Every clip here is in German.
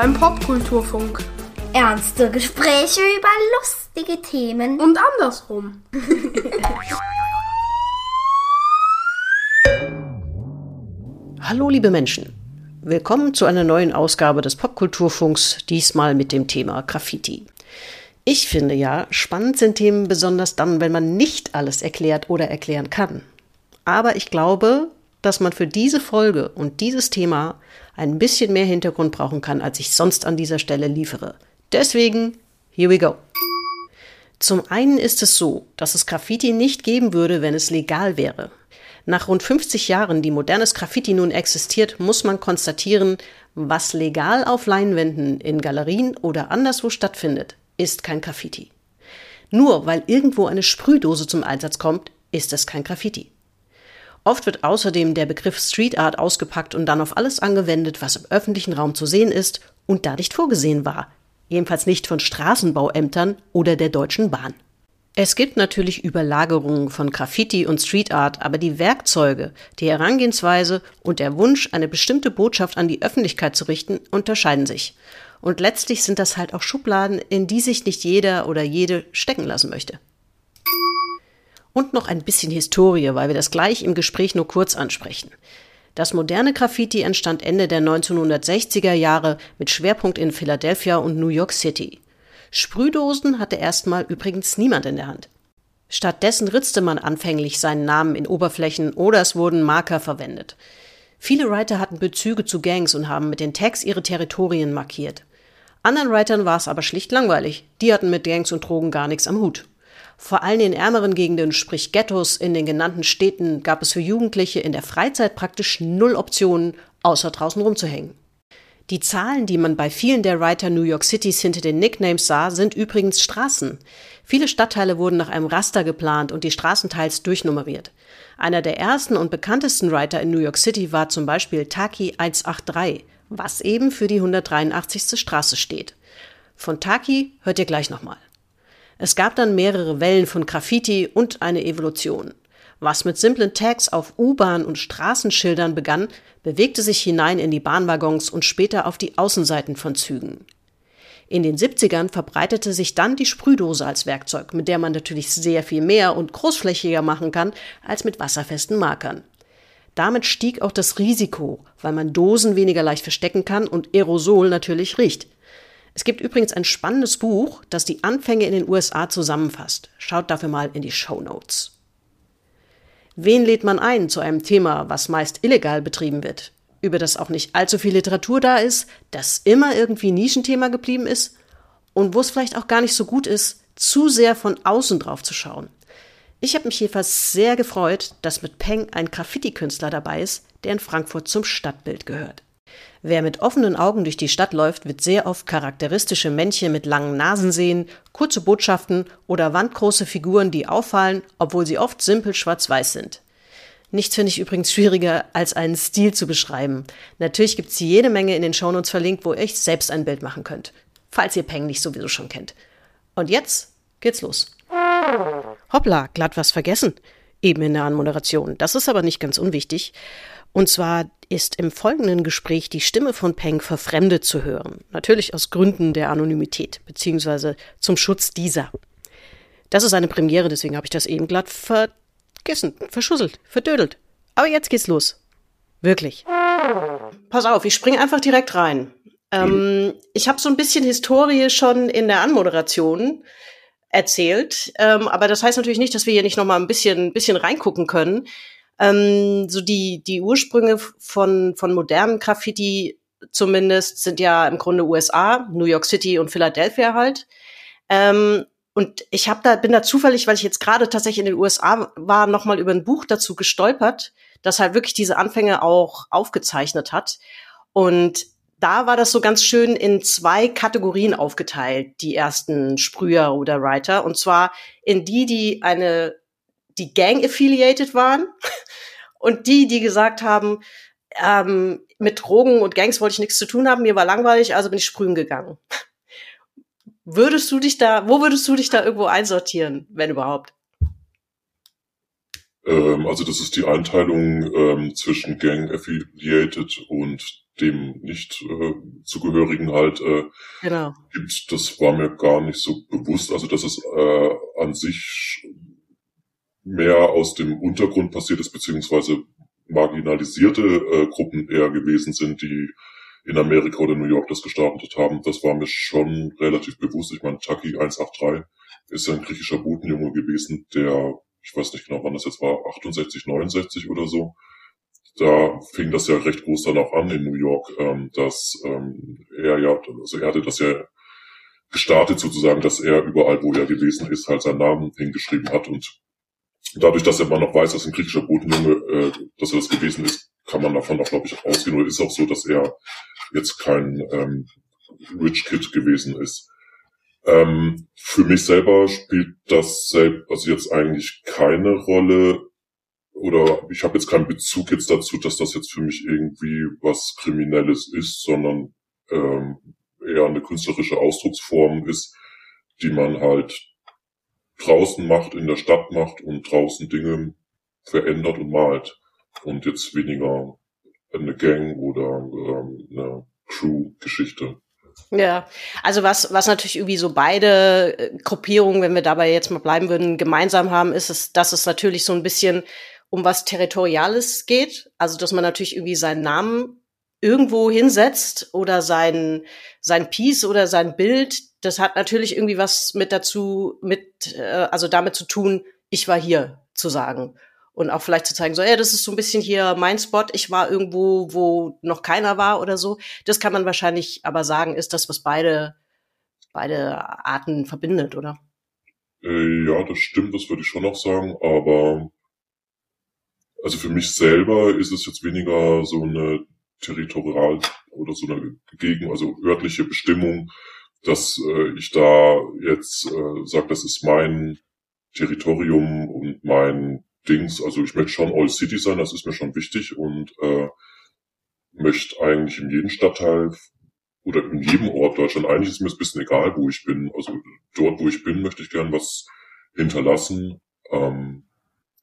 Beim Popkulturfunk. Ernste Gespräche über lustige Themen. Und andersrum. Hallo liebe Menschen. Willkommen zu einer neuen Ausgabe des Popkulturfunks, diesmal mit dem Thema Graffiti. Ich finde ja, spannend sind Themen besonders dann, wenn man nicht alles erklärt oder erklären kann. Aber ich glaube, dass man für diese Folge und dieses Thema ein bisschen mehr Hintergrund brauchen kann, als ich sonst an dieser Stelle liefere. Deswegen, here we go. Zum einen ist es so, dass es Graffiti nicht geben würde, wenn es legal wäre. Nach rund 50 Jahren, die modernes Graffiti nun existiert, muss man konstatieren, was legal auf Leinwänden, in Galerien oder anderswo stattfindet, ist kein Graffiti. Nur weil irgendwo eine Sprühdose zum Einsatz kommt, ist es kein Graffiti. Oft wird außerdem der Begriff Street Art ausgepackt und dann auf alles angewendet, was im öffentlichen Raum zu sehen ist und da nicht vorgesehen war. Jedenfalls nicht von Straßenbauämtern oder der Deutschen Bahn. Es gibt natürlich Überlagerungen von Graffiti und Street Art, aber die Werkzeuge, die Herangehensweise und der Wunsch, eine bestimmte Botschaft an die Öffentlichkeit zu richten, unterscheiden sich. Und letztlich sind das halt auch Schubladen, in die sich nicht jeder oder jede stecken lassen möchte. Und noch ein bisschen Historie, weil wir das gleich im Gespräch nur kurz ansprechen. Das moderne Graffiti entstand Ende der 1960er Jahre mit Schwerpunkt in Philadelphia und New York City. Sprühdosen hatte erstmal übrigens niemand in der Hand. Stattdessen ritzte man anfänglich seinen Namen in Oberflächen oder es wurden Marker verwendet. Viele Writer hatten Bezüge zu Gangs und haben mit den Tags ihre Territorien markiert. Anderen Writern war es aber schlicht langweilig. Die hatten mit Gangs und Drogen gar nichts am Hut. Vor allem in ärmeren Gegenden, sprich Ghettos in den genannten Städten, gab es für Jugendliche in der Freizeit praktisch null Optionen, außer draußen rumzuhängen. Die Zahlen, die man bei vielen der Writer New York Cities hinter den Nicknames sah, sind übrigens Straßen. Viele Stadtteile wurden nach einem Raster geplant und die Straßen teils durchnummeriert. Einer der ersten und bekanntesten Writer in New York City war zum Beispiel Taki 183, was eben für die 183. Straße steht. Von Taki hört ihr gleich nochmal. Es gab dann mehrere Wellen von Graffiti und eine Evolution. Was mit simplen Tags auf U-Bahn und Straßenschildern begann, bewegte sich hinein in die Bahnwaggons und später auf die Außenseiten von Zügen. In den 70ern verbreitete sich dann die Sprühdose als Werkzeug, mit der man natürlich sehr viel mehr und großflächiger machen kann als mit wasserfesten Markern. Damit stieg auch das Risiko, weil man Dosen weniger leicht verstecken kann und Aerosol natürlich riecht. Es gibt übrigens ein spannendes Buch, das die Anfänge in den USA zusammenfasst. Schaut dafür mal in die Show Notes. Wen lädt man ein zu einem Thema, was meist illegal betrieben wird, über das auch nicht allzu viel Literatur da ist, das immer irgendwie Nischenthema geblieben ist und wo es vielleicht auch gar nicht so gut ist, zu sehr von außen drauf zu schauen? Ich habe mich jedenfalls sehr gefreut, dass mit Peng ein Graffiti-Künstler dabei ist, der in Frankfurt zum Stadtbild gehört. Wer mit offenen Augen durch die Stadt läuft, wird sehr oft charakteristische Männchen mit langen Nasen sehen, kurze Botschaften oder wandgroße Figuren, die auffallen, obwohl sie oft simpel schwarz-weiß sind. Nichts finde ich übrigens schwieriger, als einen Stil zu beschreiben. Natürlich gibt es jede Menge in den Shownotes verlinkt, wo ihr euch selbst ein Bild machen könnt. Falls ihr Peng nicht sowieso schon kennt. Und jetzt geht's los. Hoppla, glatt was vergessen. Eben in der Anmoderation. Das ist aber nicht ganz unwichtig. Und zwar ist im folgenden Gespräch die Stimme von Peng verfremdet zu hören. Natürlich aus Gründen der Anonymität, beziehungsweise zum Schutz dieser. Das ist eine Premiere, deswegen habe ich das eben glatt vergessen, verschusselt, verdödelt. Aber jetzt geht's los. Wirklich. Pass auf, ich springe einfach direkt rein. Ähm, ich habe so ein bisschen Historie schon in der Anmoderation erzählt, ähm, aber das heißt natürlich nicht, dass wir hier nicht noch mal ein bisschen, bisschen reingucken können. Ähm, so die, die Ursprünge von, von modernen Graffiti zumindest sind ja im Grunde USA, New York City und Philadelphia halt. Ähm, und ich habe da bin da zufällig, weil ich jetzt gerade tatsächlich in den USA war, noch mal über ein Buch dazu gestolpert, das halt wirklich diese Anfänge auch aufgezeichnet hat. Und da war das so ganz schön in zwei Kategorien aufgeteilt, die ersten Sprüher oder Writer. Und zwar in die, die eine die gang-affiliated waren und die, die gesagt haben, ähm, mit Drogen und Gangs wollte ich nichts zu tun haben, mir war langweilig, also bin ich sprühen gegangen. Würdest du dich da, wo würdest du dich da irgendwo einsortieren, wenn überhaupt? Ähm, also das ist die Einteilung ähm, zwischen Gang-affiliated und dem nicht äh, zugehörigen halt äh, genau. gibt, das war mir gar nicht so bewusst. Also dass es äh, an sich mehr aus dem Untergrund passiert ist, beziehungsweise marginalisierte äh, Gruppen eher gewesen sind, die in Amerika oder New York das gestartet haben. Das war mir schon relativ bewusst. Ich meine, Taki 183 ist ein griechischer Botenjunge gewesen, der, ich weiß nicht genau, wann das jetzt war, 68, 69 oder so. Da fing das ja recht groß dann auch an in New York, ähm, dass ähm, er ja, also er hatte das ja gestartet sozusagen, dass er überall, wo er gewesen ist, halt seinen Namen hingeschrieben hat und dadurch, dass er mal noch weiß, dass ein griechischer Botenjunge, äh, dass er das gewesen ist, kann man davon auch, glaube ich, ausgehen. Oder ist auch so, dass er jetzt kein ähm, Rich Kid gewesen ist. Ähm, für mich selber spielt das selbst, also jetzt eigentlich keine Rolle oder ich habe jetzt keinen Bezug jetzt dazu, dass das jetzt für mich irgendwie was Kriminelles ist, sondern ähm, eher eine künstlerische Ausdrucksform ist, die man halt draußen macht, in der Stadt macht und draußen Dinge verändert und malt und jetzt weniger eine Gang oder ähm, eine Crew-Geschichte. Ja, also was, was natürlich irgendwie so beide äh, Gruppierungen, wenn wir dabei jetzt mal bleiben würden, gemeinsam haben, ist es, dass es natürlich so ein bisschen um was Territoriales geht. Also, dass man natürlich irgendwie seinen Namen irgendwo hinsetzt oder sein, sein Piece oder sein Bild. Das hat natürlich irgendwie was mit dazu, mit, äh, also damit zu tun, ich war hier zu sagen und auch vielleicht zu zeigen, so, ja, das ist so ein bisschen hier mein Spot, ich war irgendwo, wo noch keiner war oder so. Das kann man wahrscheinlich aber sagen, ist das, was beide, beide Arten verbindet, oder? Äh, ja, das stimmt, das würde ich schon noch sagen, aber also für mich selber ist es jetzt weniger so eine territorial oder so eine Gegen, also örtliche Bestimmung, dass äh, ich da jetzt äh, sage, das ist mein Territorium und mein Dings, also ich möchte schon All City sein, das ist mir schon wichtig und äh, möchte eigentlich in jedem Stadtteil oder in jedem Ort Deutschland, eigentlich ist mir es ein bisschen egal, wo ich bin. Also dort, wo ich bin, möchte ich gern was hinterlassen, ähm,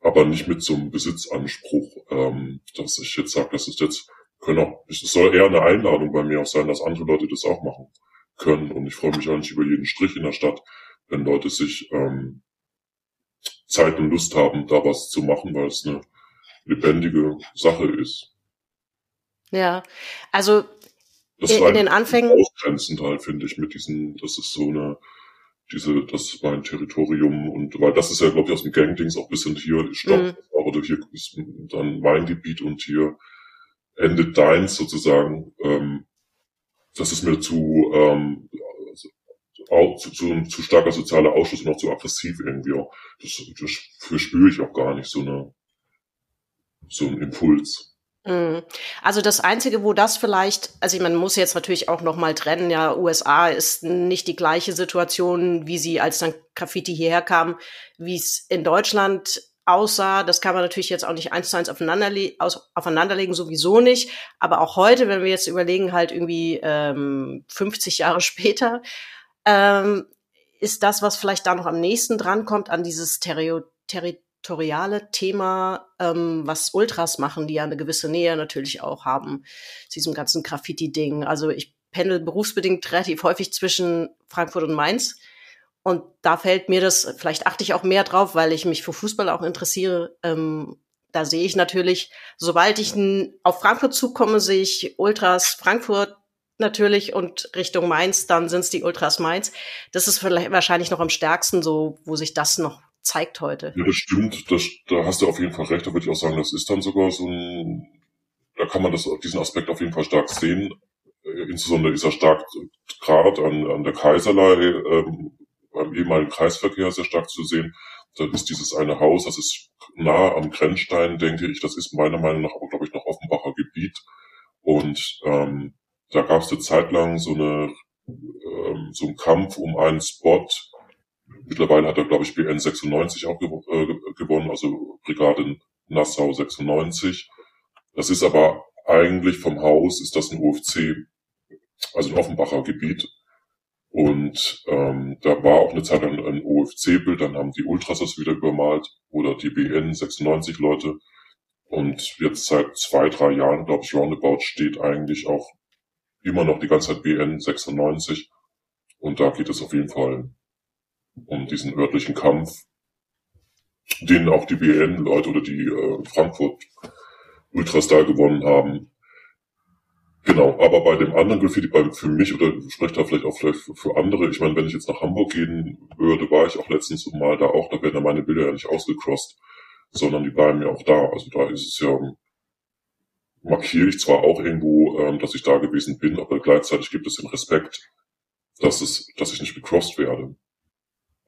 aber nicht mit so einem Besitzanspruch, ähm, dass ich jetzt sage, das ist jetzt, können auch, es soll eher eine Einladung bei mir auch sein, dass andere Leute das auch machen können. Und ich freue mich eigentlich über jeden Strich in der Stadt, wenn Leute sich ähm, Zeit und Lust haben, da was zu machen, weil es eine lebendige Sache ist. Ja, also das in, in den Anfängen ausgrenzend halt finde ich mit diesen, das ist so eine diese, das ist mein Territorium und weil das ist ja glaube ich aus dem Gangdings auch bisschen hier Stopp mhm. oder hier ist dann mein Gebiet und hier endet deins sozusagen. Ähm, das ist mir zu ähm, auch zu, zu, zu starker sozialer Ausschuss und auch zu aggressiv irgendwie auch. Das, das verspüre ich auch gar nicht, so eine, so ein Impuls. Mhm. Also das einzige, wo das vielleicht, also man muss jetzt natürlich auch noch mal trennen. Ja, USA ist nicht die gleiche Situation, wie sie als dann Graffiti hierher kam, wie es in Deutschland aussah. Das kann man natürlich jetzt auch nicht eins zu eins aufeinanderle aus, aufeinanderlegen, sowieso nicht. Aber auch heute, wenn wir jetzt überlegen, halt irgendwie ähm, 50 Jahre später, ähm, ist das, was vielleicht da noch am nächsten drankommt an dieses Terrio territoriale Thema, ähm, was Ultras machen, die ja eine gewisse Nähe natürlich auch haben zu diesem ganzen Graffiti-Ding. Also ich pendel berufsbedingt relativ häufig zwischen Frankfurt und Mainz. Und da fällt mir das, vielleicht achte ich auch mehr drauf, weil ich mich für Fußball auch interessiere. Ähm, da sehe ich natürlich, sobald ich auf Frankfurt zukomme, sehe ich Ultras Frankfurt natürlich und Richtung Mainz, dann sind es die Ultras Mainz. Das ist vielleicht wahrscheinlich noch am stärksten so, wo sich das noch zeigt heute. Ja, das stimmt. Das, da hast du auf jeden Fall recht. Da würde ich auch sagen, das ist dann sogar so ein, da kann man das, diesen Aspekt auf jeden Fall stark sehen. Äh, insbesondere ist er stark gerade an, an der Kaiserlei, ähm, beim ehemaligen Kreisverkehr sehr stark zu sehen. Da ist dieses eine Haus, das ist nah am Grenzstein, denke ich. Das ist meiner Meinung nach auch, glaube ich, noch Offenbacher Gebiet. Und ähm, da gab es eine Zeit lang so eine ähm, so einen Kampf um einen Spot. Mittlerweile hat er, glaube ich, BN 96 auch gew äh, gewonnen, also Brigade Nassau 96. Das ist aber eigentlich vom Haus ist das ein UFC, also ein Offenbacher Gebiet. Und ähm, da war auch eine Zeit lang ein OFC-Bild, dann haben die Ultras das wieder übermalt oder die BN 96 Leute. Und jetzt seit zwei, drei Jahren, glaube ich, Roundabout steht eigentlich auch immer noch die ganze Zeit BN 96. Und da geht es auf jeden Fall um diesen örtlichen Kampf, den auch die BN-Leute oder die äh, Frankfurt Ultrastar gewonnen haben. Genau, aber bei dem anderen Graffiti, bei, für mich oder spreche da vielleicht auch vielleicht für, für, andere, ich meine, wenn ich jetzt nach Hamburg gehen würde, war ich auch letztens mal da auch, da werden ja meine Bilder ja nicht ausgecrossed, sondern die bleiben ja auch da. Also da ist es ja, markiere ich zwar auch irgendwo, ähm, dass ich da gewesen bin, aber gleichzeitig gibt es den Respekt, dass es, dass ich nicht gecrossed werde.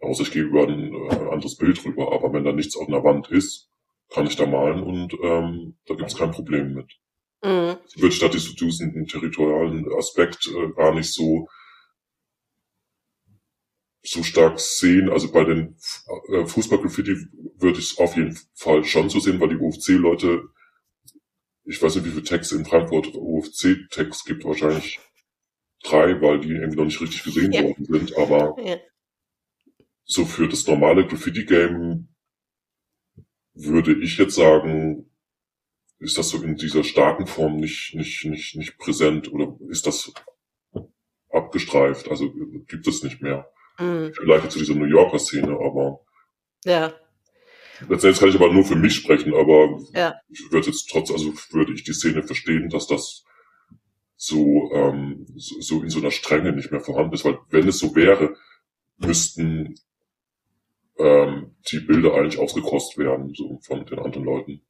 Außer ich gehe über ein äh, anderes Bild rüber, aber wenn da nichts auf einer Wand ist, kann ich da malen und ähm, da gibt es kein Problem mit. Mhm. Wird statt diesen territorialen Aspekt äh, gar nicht so so stark sehen. Also bei den äh, Fußball-Graffiti würde ich es auf jeden Fall schon so sehen, weil die UFC-Leute, ich weiß nicht, wie viele Texte in Frankfurt UFC-Text gibt, wahrscheinlich drei, weil die irgendwie noch nicht richtig gesehen ja. worden sind. Aber ja. so für das normale Graffiti-Game würde ich jetzt sagen, ist das so in dieser starken Form nicht, nicht, nicht, nicht präsent oder ist das abgestreift? Also gibt es nicht mehr. Mhm. Vielleicht zu dieser New Yorker Szene, aber. Ja. Letztendlich kann ich aber nur für mich sprechen, aber ja. ich würde jetzt trotz, also würde ich die Szene verstehen, dass das so, ähm, so, so in so einer Strenge nicht mehr vorhanden ist, weil wenn es so wäre, müssten ähm, die Bilder eigentlich ausgekostet werden, so von den anderen Leuten.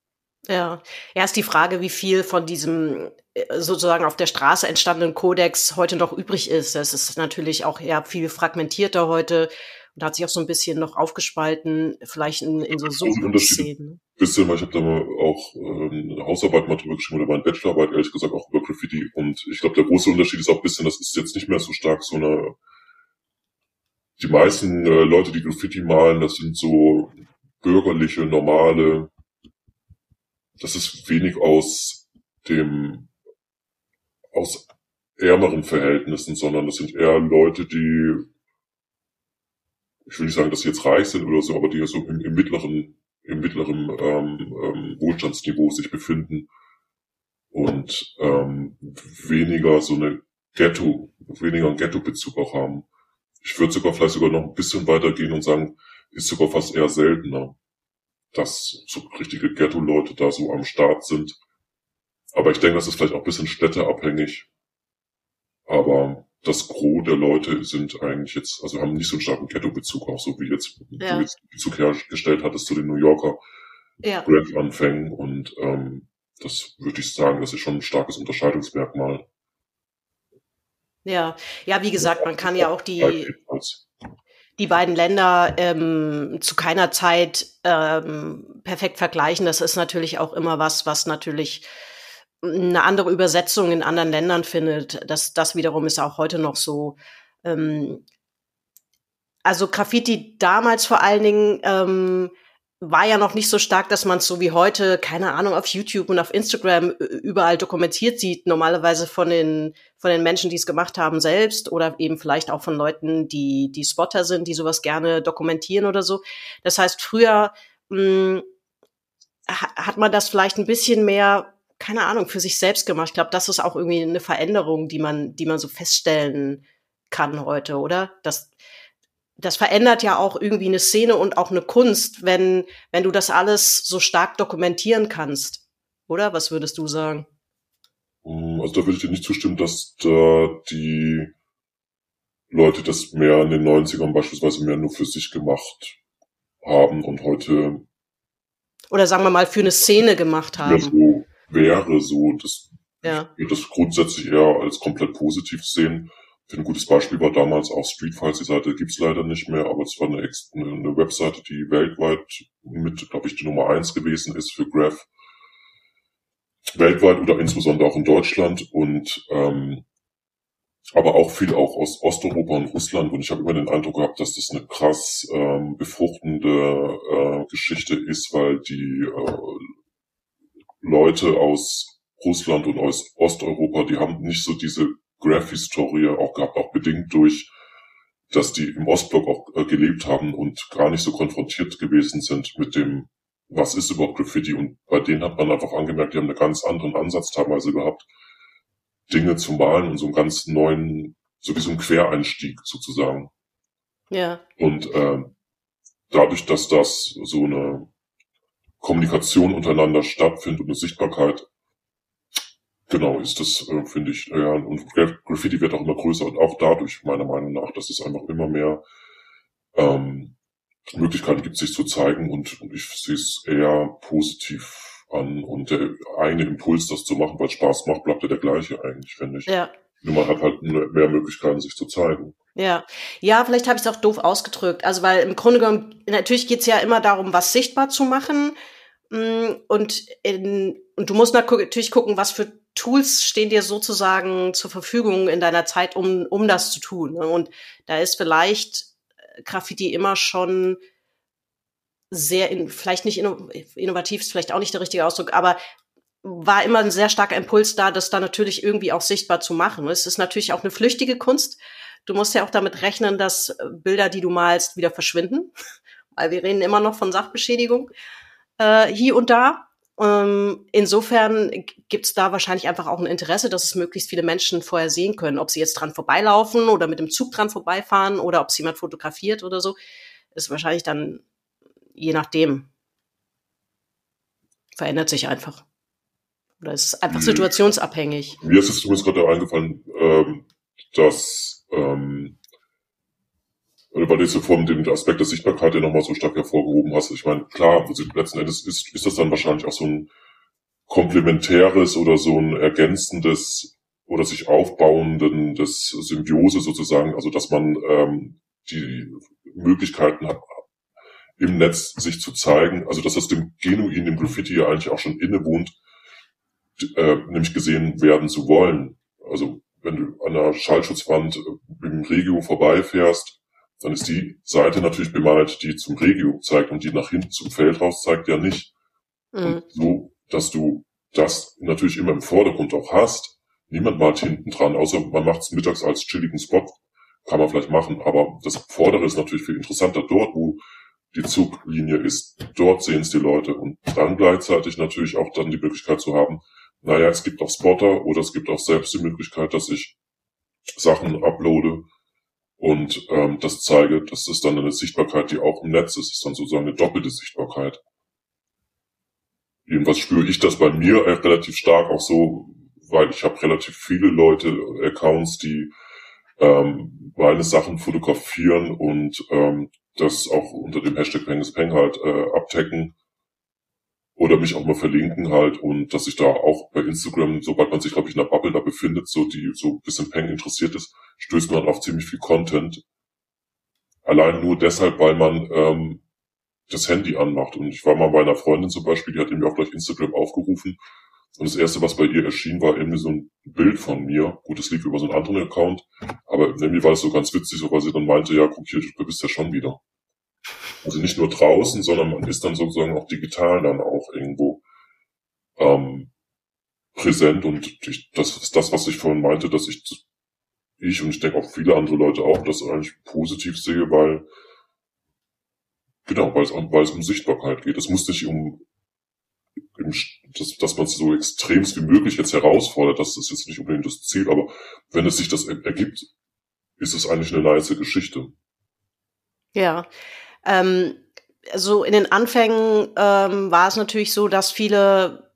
Ja, ist die Frage, wie viel von diesem äh, sozusagen auf der Straße entstandenen Kodex heute noch übrig ist. Das ist natürlich auch ja viel fragmentierter heute und hat sich auch so ein bisschen noch aufgespalten, vielleicht in, in so Subszenen. Bisschen, weil ich habe da mal auch ähm, eine Hausarbeit mal drüber geschrieben oder meine Bachelorarbeit, ehrlich gesagt, auch über Graffiti. Und ich glaube, der große Unterschied ist auch ein bisschen, das ist jetzt nicht mehr so stark so eine die meisten äh, Leute, die Graffiti malen, das sind so bürgerliche, normale, das ist wenig aus dem, aus ärmeren Verhältnissen, sondern das sind eher Leute, die, ich will nicht sagen, dass sie jetzt reich sind oder so, aber die so im, im mittleren, im mittleren ähm, ähm, Wohlstandsniveau sich befinden und ähm, weniger so eine Ghetto, weniger einen Ghetto-Bezug auch haben. Ich würde sogar vielleicht sogar noch ein bisschen weitergehen und sagen, ist sogar fast eher seltener, dass so richtige Ghetto-Leute da so am Start sind. Aber ich denke, das ist vielleicht auch ein bisschen städteabhängig. Aber das Gros der Leute sind eigentlich jetzt, also haben nicht so einen starken Ghetto-Bezug, auch so wie jetzt, ja. du jetzt Bezug hergestellt hattest zu den New Yorker ja. Rap-Anfängen. Und ähm, das würde ich sagen, das ist schon ein starkes Unterscheidungsmerkmal. Ja, ja, wie gesagt, man kann ja auch die, die beiden Länder ähm, zu keiner Zeit ähm, perfekt vergleichen. Das ist natürlich auch immer was, was natürlich eine andere Übersetzung in anderen Ländern findet. Das, das wiederum ist auch heute noch so. Ähm, also Graffiti damals vor allen Dingen ähm, war ja noch nicht so stark, dass man es so wie heute, keine Ahnung, auf YouTube und auf Instagram überall dokumentiert sieht. Normalerweise von den, von den Menschen, die es gemacht haben, selbst oder eben vielleicht auch von Leuten, die, die Spotter sind, die sowas gerne dokumentieren oder so. Das heißt, früher mh, hm, hat man das vielleicht ein bisschen mehr, keine Ahnung, für sich selbst gemacht. Ich glaube, das ist auch irgendwie eine Veränderung, die man, die man so feststellen kann heute, oder? Dass, das verändert ja auch irgendwie eine Szene und auch eine Kunst, wenn, wenn du das alles so stark dokumentieren kannst. Oder? Was würdest du sagen? Mm, also da würde ich dir nicht zustimmen, dass da die Leute das mehr in den 90ern beispielsweise mehr nur für sich gemacht haben und heute oder sagen wir mal für eine Szene gemacht haben. so wäre so, das ja. würde das grundsätzlich eher als komplett positiv sehen. Ein gutes Beispiel war damals auch Street Files, die Seite gibt's leider nicht mehr, aber es war eine, eine Webseite, die weltweit mit, glaube ich, die Nummer eins gewesen ist für Graph. Weltweit oder insbesondere auch in Deutschland und ähm, aber auch viel auch aus Osteuropa und Russland. Und ich habe immer den Eindruck gehabt, dass das eine krass ähm, befruchtende äh, Geschichte ist, weil die äh, Leute aus Russland und aus Osteuropa, die haben nicht so diese Graph-Historie auch gehabt, auch bedingt durch, dass die im Ostblock auch äh, gelebt haben und gar nicht so konfrontiert gewesen sind mit dem was ist überhaupt Graffiti? Und bei denen hat man einfach angemerkt, die haben einen ganz anderen Ansatz teilweise gehabt, Dinge zu malen und so einen ganz neuen, so wie so ein Quereinstieg sozusagen. Ja. Und äh, dadurch, dass das so eine Kommunikation untereinander stattfindet und eine Sichtbarkeit, genau, ist das, äh, finde ich, ja, und Graffiti wird auch immer größer und auch dadurch, meiner Meinung nach, dass es einfach immer mehr ähm, Möglichkeiten gibt, sich zu zeigen und, und ich sehe es eher positiv an und der eigene Impuls, das zu machen, weil es Spaß macht, bleibt ja der gleiche eigentlich, finde ich. Ja. Nur man hat halt mehr Möglichkeiten, sich zu zeigen. Ja, ja, vielleicht habe ich es auch doof ausgedrückt. Also weil im Grunde genommen, natürlich geht's ja immer darum, was sichtbar zu machen. Mm, und, in, und du musst natürlich gucken, was für Tools stehen dir sozusagen zur Verfügung in deiner Zeit, um, um das zu tun. Ne? Und da ist vielleicht Graffiti immer schon sehr, in, vielleicht nicht innovativ, ist vielleicht auch nicht der richtige Ausdruck, aber war immer ein sehr starker Impuls da, das dann natürlich irgendwie auch sichtbar zu machen. Es ist natürlich auch eine flüchtige Kunst. Du musst ja auch damit rechnen, dass Bilder, die du malst, wieder verschwinden, weil wir reden immer noch von Sachbeschädigung äh, hier und da. Ähm, insofern gibt's da wahrscheinlich einfach auch ein Interesse, dass es möglichst viele Menschen vorher sehen können, ob sie jetzt dran vorbeilaufen oder mit dem Zug dran vorbeifahren oder ob es jemand fotografiert oder so. Ist wahrscheinlich dann je nachdem. Verändert sich einfach. Oder ist einfach situationsabhängig. Mir ist es zumindest gerade eingefallen, ähm, dass ähm, weil du jetzt vor dem Aspekt der Sichtbarkeit ja nochmal so stark hervorgehoben hast. Ich meine, klar, also letzten Endes ist, ist das dann wahrscheinlich auch so ein komplementäres oder so ein ergänzendes oder sich aufbauenden des Symbiose sozusagen, also dass man ähm, die Möglichkeiten hat, im Netz sich zu zeigen, also dass das dem Genuin, dem Graffiti ja eigentlich auch schon innewohnt, äh, nämlich gesehen werden zu wollen. Also wenn du an einer Schallschutzwand im Regio vorbeifährst, dann ist die Seite natürlich bemalt, die zum Regio zeigt und die nach hinten zum Feld raus zeigt ja nicht. Mhm. Und so, dass du das natürlich immer im Vordergrund auch hast. Niemand malt hinten dran, außer man macht es mittags als chilligen Spot. Kann man vielleicht machen, aber das Vordere ist natürlich viel interessanter dort, wo die Zuglinie ist. Dort sehen es die Leute und dann gleichzeitig natürlich auch dann die Möglichkeit zu haben, naja, es gibt auch Spotter oder es gibt auch selbst die Möglichkeit, dass ich Sachen uploade, und ähm, das zeige, das ist dann eine Sichtbarkeit, die auch im Netz ist. Ist dann sozusagen eine doppelte Sichtbarkeit. Jedenfalls spüre ich das bei mir relativ stark auch so, weil ich habe relativ viele Leute, Accounts, die ähm, meine Sachen fotografieren und ähm, das auch unter dem Hashtag Peng halt äh, abtecken oder mich auch mal verlinken halt und dass ich da auch bei Instagram, sobald man sich, glaube ich, in der Bubble da befindet, so die so ein bisschen Peng interessiert ist, stößt man auf ziemlich viel Content. Allein nur deshalb, weil man ähm, das Handy anmacht. Und ich war mal bei einer Freundin zum Beispiel, die hat mir auch gleich Instagram aufgerufen. Und das erste, was bei ihr erschien, war irgendwie so ein Bild von mir. Gut, es lief über so einen anderen Account, aber irgendwie war das so ganz witzig, so weil sie dann meinte, ja, guck hier, du bist ja schon wieder. Also nicht nur draußen, sondern man ist dann sozusagen auch digital dann auch irgendwo ähm, präsent und ich, das ist das, was ich vorhin meinte, dass ich ich und ich denke auch viele andere Leute auch das eigentlich positiv sehe, weil genau, weil es, weil es um Sichtbarkeit geht. Es muss nicht um dass, dass man es so extremst wie möglich jetzt herausfordert, das ist jetzt nicht unbedingt das Ziel, aber wenn es sich das ergibt, ist es eigentlich eine nice Geschichte. Ja, ähm, so in den Anfängen ähm, war es natürlich so, dass viele,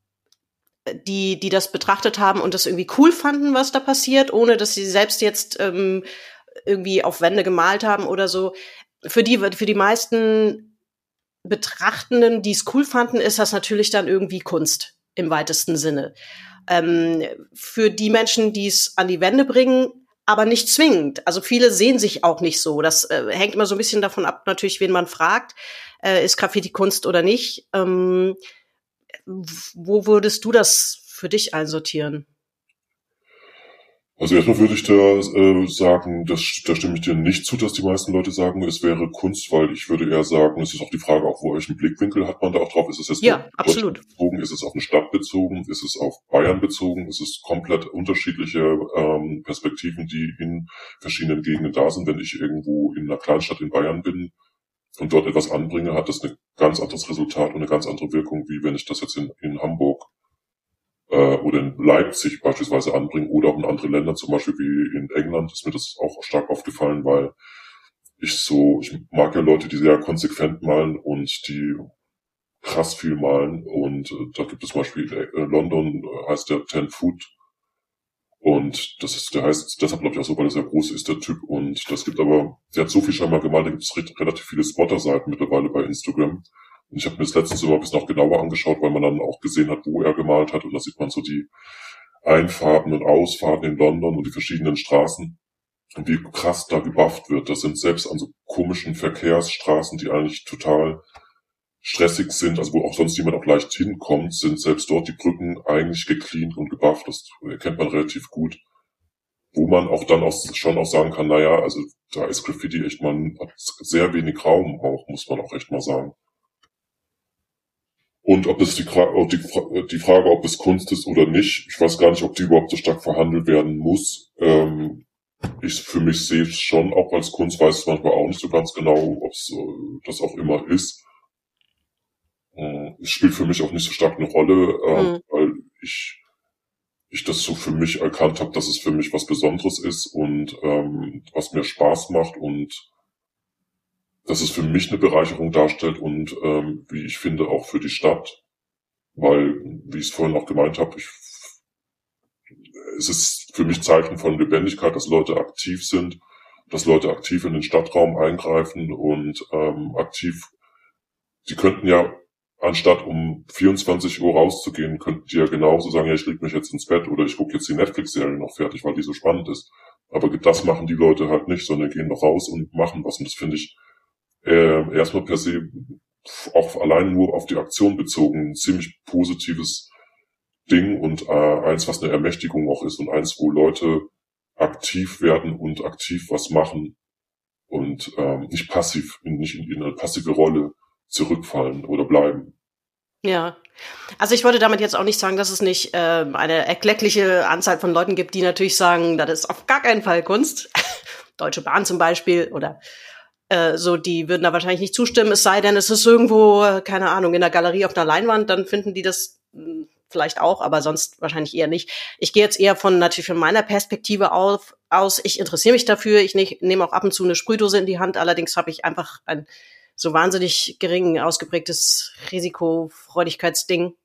die, die das betrachtet haben und das irgendwie cool fanden, was da passiert, ohne dass sie selbst jetzt ähm, irgendwie auf Wände gemalt haben oder so. Für die, für die meisten Betrachtenden, die es cool fanden, ist das natürlich dann irgendwie Kunst im weitesten Sinne. Ähm, für die Menschen, die es an die Wände bringen, aber nicht zwingend. Also viele sehen sich auch nicht so. Das äh, hängt immer so ein bisschen davon ab, natürlich, wen man fragt, äh, ist Graffiti Kunst oder nicht. Ähm, wo würdest du das für dich einsortieren? Also erstmal würde ich da äh, sagen, das, da stimme ich dir nicht zu, dass die meisten Leute sagen, es wäre Kunst, weil ich würde eher sagen, es ist auch die Frage, auch wo welchen Blickwinkel hat man da auch drauf? Ist es jetzt ja, absolut. bezogen? Ist es auf eine Stadt bezogen? Ist es auf Bayern bezogen? Ist es komplett unterschiedliche ähm, Perspektiven, die in verschiedenen Gegenden da sind? Wenn ich irgendwo in einer Kleinstadt in Bayern bin, und dort etwas anbringe, hat das ein ganz anderes Resultat und eine ganz andere Wirkung, wie wenn ich das jetzt in, in Hamburg äh, oder in Leipzig beispielsweise anbringe oder auch in andere Länder, zum Beispiel wie in England, ist mir das auch stark aufgefallen, weil ich so, ich mag ja Leute, die sehr konsequent malen und die krass viel malen und äh, da gibt es zum Beispiel äh, London äh, heißt der Ten Foot und das ist, der heißt deshalb glaube ich auch so, weil er sehr groß ist, der Typ und das gibt aber, der hat so viel schon mal gemalt, da gibt es relativ viele Spotter-Seiten mittlerweile bei Instagram ich habe mir das letztens immer ein bisschen noch genauer angeschaut, weil man dann auch gesehen hat, wo er gemalt hat und da sieht man so die Einfahrten und Ausfahrten in London und die verschiedenen Straßen und wie krass da gebufft wird. Das sind selbst an so komischen Verkehrsstraßen, die eigentlich total stressig sind, also wo auch sonst jemand auch leicht hinkommt, sind selbst dort die Brücken eigentlich gecleant und gebufft. Das erkennt man relativ gut. Wo man auch dann auch schon auch sagen kann, naja, also da ist Graffiti echt, hat sehr wenig Raum auch, muss man auch echt mal sagen. Und ob es die, die, die Frage, ob es Kunst ist oder nicht, ich weiß gar nicht, ob die überhaupt so stark verhandelt werden muss. Ähm, ich für mich sehe es schon auch als Kunst, weiß es manchmal auch nicht so ganz genau, ob es äh, das auch immer ist. Äh, es spielt für mich auch nicht so stark eine Rolle, äh, mhm. weil ich ich das so für mich erkannt habe, dass es für mich was Besonderes ist und ähm, was mir Spaß macht und dass es für mich eine Bereicherung darstellt und ähm, wie ich finde auch für die Stadt, weil wie ich es vorhin auch gemeint habe, ich es ist für mich Zeichen von Lebendigkeit, dass Leute aktiv sind, dass Leute aktiv in den Stadtraum eingreifen und ähm, aktiv, die könnten ja, anstatt um 24 Uhr rauszugehen, könnten die ja genauso sagen, ja, ich leg mich jetzt ins Bett oder ich gucke jetzt die Netflix-Serie noch fertig, weil die so spannend ist. Aber das machen die Leute halt nicht, sondern gehen noch raus und machen was. Und das finde ich äh, erstmal per se auch allein nur auf die Aktion bezogen ein ziemlich positives Ding und äh, eins, was eine Ermächtigung auch ist und eins, wo Leute aktiv werden und aktiv was machen und ähm, nicht passiv, nicht in, in eine passive Rolle zurückfallen oder bleiben. Ja, also ich wollte damit jetzt auch nicht sagen, dass es nicht äh, eine erkleckliche Anzahl von Leuten gibt, die natürlich sagen, das ist auf gar keinen Fall Kunst. Deutsche Bahn zum Beispiel oder äh, so, die würden da wahrscheinlich nicht zustimmen, es sei denn, es ist irgendwo, keine Ahnung, in der Galerie auf einer Leinwand, dann finden die das hm, vielleicht auch, aber sonst wahrscheinlich eher nicht. Ich gehe jetzt eher von natürlich von meiner Perspektive auf, aus. Ich interessiere mich dafür. Ich ne, nehme auch ab und zu eine Sprühdose in die Hand. Allerdings habe ich einfach ein so wahnsinnig gering ausgeprägtes Risikofreudigkeitsding,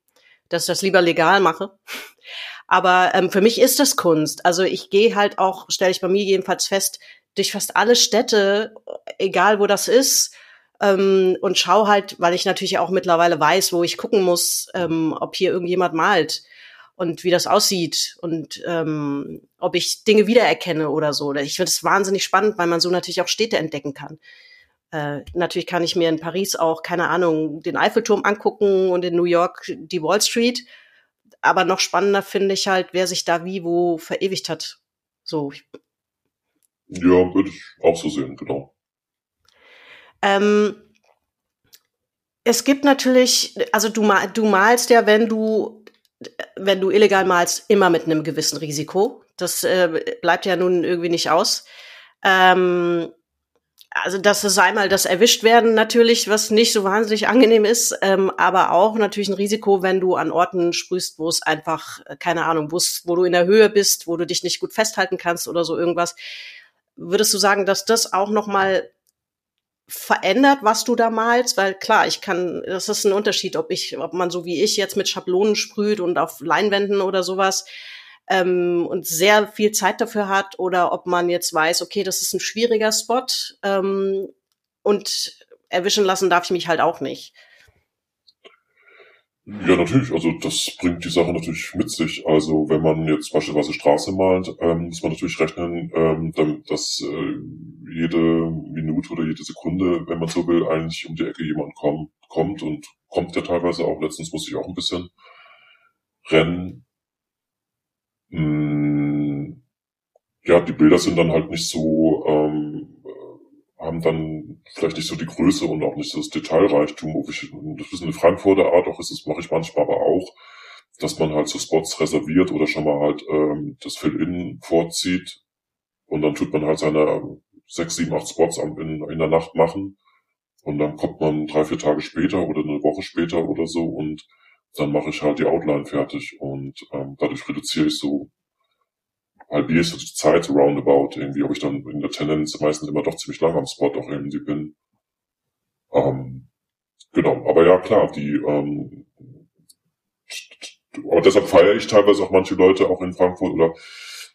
dass ich das lieber legal mache. Aber ähm, für mich ist das Kunst. Also ich gehe halt auch, stelle ich bei mir jedenfalls fest, durch fast alle Städte, egal wo das ist, ähm, und schau halt, weil ich natürlich auch mittlerweile weiß, wo ich gucken muss, ähm, ob hier irgendjemand malt und wie das aussieht und ähm, ob ich Dinge wiedererkenne oder so. Ich finde es wahnsinnig spannend, weil man so natürlich auch Städte entdecken kann. Äh, natürlich kann ich mir in Paris auch, keine Ahnung, den Eiffelturm angucken und in New York die Wall Street. Aber noch spannender finde ich halt, wer sich da wie wo verewigt hat. So. Ja, würde ich auch so sehen, genau. Ähm, es gibt natürlich, also du, du malst ja, wenn du, wenn du illegal malst, immer mit einem gewissen Risiko. Das äh, bleibt ja nun irgendwie nicht aus. Ähm, also das ist einmal das erwischt werden natürlich, was nicht so wahnsinnig angenehm ist, ähm, aber auch natürlich ein Risiko, wenn du an Orten sprühst, wo es einfach, äh, keine Ahnung, wo du in der Höhe bist, wo du dich nicht gut festhalten kannst oder so irgendwas. Würdest du sagen, dass das auch noch mal verändert, was du da malst, weil klar, ich kann, das ist ein Unterschied, ob ich, ob man so wie ich jetzt mit Schablonen sprüht und auf Leinwänden oder sowas ähm, und sehr viel Zeit dafür hat oder ob man jetzt weiß, okay, das ist ein schwieriger Spot ähm, und erwischen lassen darf ich mich halt auch nicht. Ja, natürlich. Also das bringt die Sache natürlich mit sich. Also wenn man jetzt beispielsweise Straße malt, ähm, muss man natürlich rechnen, ähm, dass äh, jede Minute oder jede Sekunde, wenn man so will, eigentlich um die Ecke jemand kommt, kommt und kommt ja teilweise auch. Letztens muss ich auch ein bisschen rennen. Hm, ja, die Bilder sind dann halt nicht so ähm, haben dann vielleicht nicht so die Größe und auch nicht so das Detailreichtum. Ob ich, das ist eine Frankfurter Art, auch ist es, mache ich manchmal aber auch, dass man halt so Spots reserviert oder schon mal halt ähm, das Fill-In vorzieht und dann tut man halt seine sechs, sieben, acht Spots in, in der Nacht machen Und dann kommt man drei, vier Tage später oder eine Woche später oder so und dann mache ich halt die Outline fertig und ähm, dadurch reduziere ich so halbiere ich so die Zeit roundabout irgendwie, ob ich dann in der Tendenz meistens immer doch ziemlich lang am Spot auch irgendwie bin. Ähm, genau, aber ja klar, die ähm, aber deshalb feiere ich teilweise auch manche Leute auch in Frankfurt oder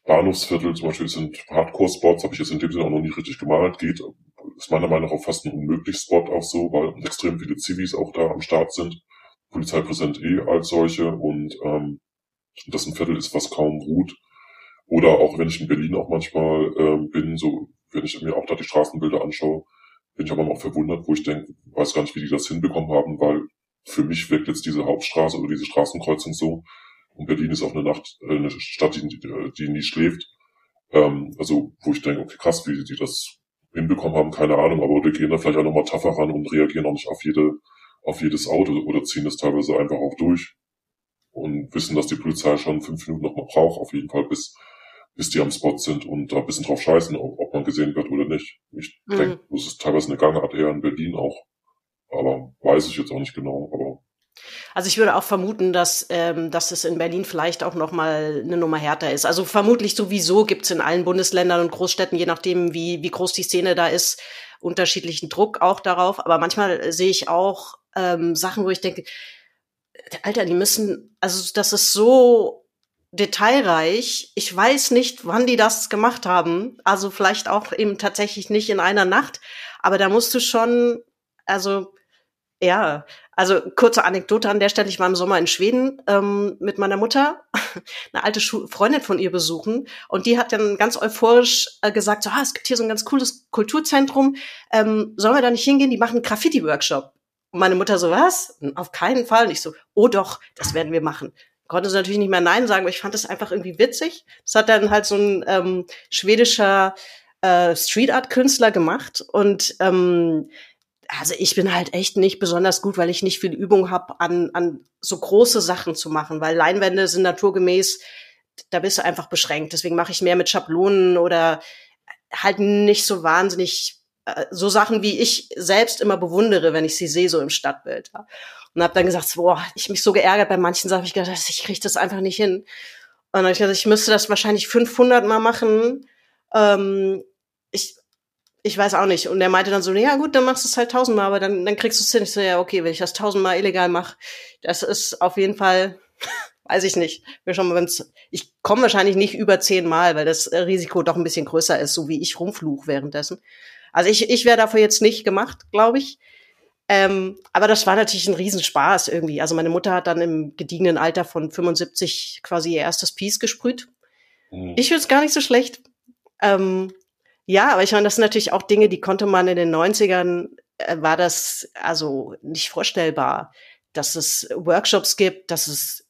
Bahnhofsviertel zum Beispiel sind Hardcore-Spots, habe ich jetzt in dem Sinne auch noch nicht richtig gemalt, geht, ist meiner Meinung nach auch fast ein unmöglich Spot auch so, weil extrem viele Zivis auch da am Start sind. Polizei präsent eh als solche und ähm, das ein Viertel ist, was kaum ruht. Oder auch wenn ich in Berlin auch manchmal ähm, bin, so wenn ich mir auch da die Straßenbilder anschaue, bin ich aber auch verwundert, wo ich denke, weiß gar nicht, wie die das hinbekommen haben, weil für mich wirkt jetzt diese Hauptstraße oder diese Straßenkreuzung so. Und Berlin ist auch eine Nacht, äh, eine Stadt, die, die nie schläft. Ähm, also, wo ich denke, okay, krass, wie die das hinbekommen haben, keine Ahnung, aber die gehen da vielleicht auch nochmal tougher ran und reagieren auch nicht auf jede, auf jedes Auto oder ziehen das teilweise einfach auch durch und wissen, dass die Polizei schon fünf Minuten nochmal braucht, auf jeden Fall, bis, bis die am Spot sind und da ein bisschen drauf scheißen, ob, ob man gesehen wird oder nicht. Ich mhm. denke, das ist teilweise eine Gangart eher in Berlin auch. Aber weiß ich jetzt auch nicht genau, aber also ich würde auch vermuten, dass, ähm, dass es in Berlin vielleicht auch noch mal eine Nummer härter ist. Also vermutlich sowieso gibt es in allen Bundesländern und Großstädten, je nachdem, wie, wie groß die Szene da ist, unterschiedlichen Druck auch darauf. Aber manchmal sehe ich auch ähm, Sachen, wo ich denke, Alter, die müssen, also das ist so detailreich. Ich weiß nicht, wann die das gemacht haben. Also vielleicht auch eben tatsächlich nicht in einer Nacht. Aber da musst du schon, also ja, also kurze Anekdote an der Stelle. Ich war im Sommer in Schweden ähm, mit meiner Mutter, eine alte Schu Freundin von ihr besuchen. Und die hat dann ganz euphorisch äh, gesagt, so, ah, es gibt hier so ein ganz cooles Kulturzentrum. Ähm, sollen wir da nicht hingehen? Die machen Graffiti-Workshop. Und meine Mutter so, was? Auf keinen Fall. Und ich so, oh doch, das werden wir machen. Konnte sie natürlich nicht mehr Nein sagen, aber ich fand das einfach irgendwie witzig. Das hat dann halt so ein ähm, schwedischer äh, Street Art Künstler gemacht und ähm, also ich bin halt echt nicht besonders gut, weil ich nicht viel Übung habe, an, an so große Sachen zu machen, weil Leinwände sind naturgemäß, da bist du einfach beschränkt. Deswegen mache ich mehr mit Schablonen oder halt nicht so wahnsinnig äh, so Sachen, wie ich selbst immer bewundere, wenn ich sie sehe, so im Stadtbild. Ja. Und habe dann gesagt, boah, ich mich so geärgert bei manchen Sachen, ich gedacht, ich kriege das einfach nicht hin. Und dann habe ich gesagt, ich müsste das wahrscheinlich 500 Mal machen. Ähm, ich ich weiß auch nicht. Und er meinte dann so, ja gut, dann machst du es halt tausendmal, aber dann, dann kriegst du es hin. Ich so, ja, okay, wenn ich das tausendmal illegal mache, das ist auf jeden Fall, weiß ich nicht. Wir schon mal, ich komme wahrscheinlich nicht über zehnmal, weil das Risiko doch ein bisschen größer ist, so wie ich rumfluch währenddessen. Also ich, ich wäre dafür jetzt nicht gemacht, glaube ich. Ähm, aber das war natürlich ein Riesenspaß irgendwie. Also meine Mutter hat dann im gediegenen Alter von 75 quasi ihr erstes Piece gesprüht. Mhm. Ich finde es gar nicht so schlecht. Ähm, ja, aber ich meine, das sind natürlich auch Dinge, die konnte man in den 90ern, äh, war das also nicht vorstellbar, dass es Workshops gibt, dass es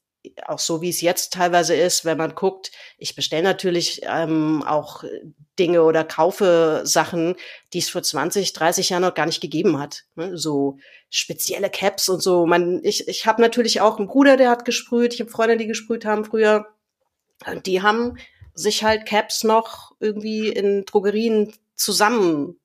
auch so, wie es jetzt teilweise ist, wenn man guckt, ich bestelle natürlich ähm, auch Dinge oder kaufe Sachen, die es vor 20, 30 Jahren noch gar nicht gegeben hat. Ne? So spezielle Caps und so. Man, ich ich habe natürlich auch einen Bruder, der hat gesprüht. Ich habe Freunde, die gesprüht haben früher. Und die haben sich halt Caps noch irgendwie in Drogerien zusammen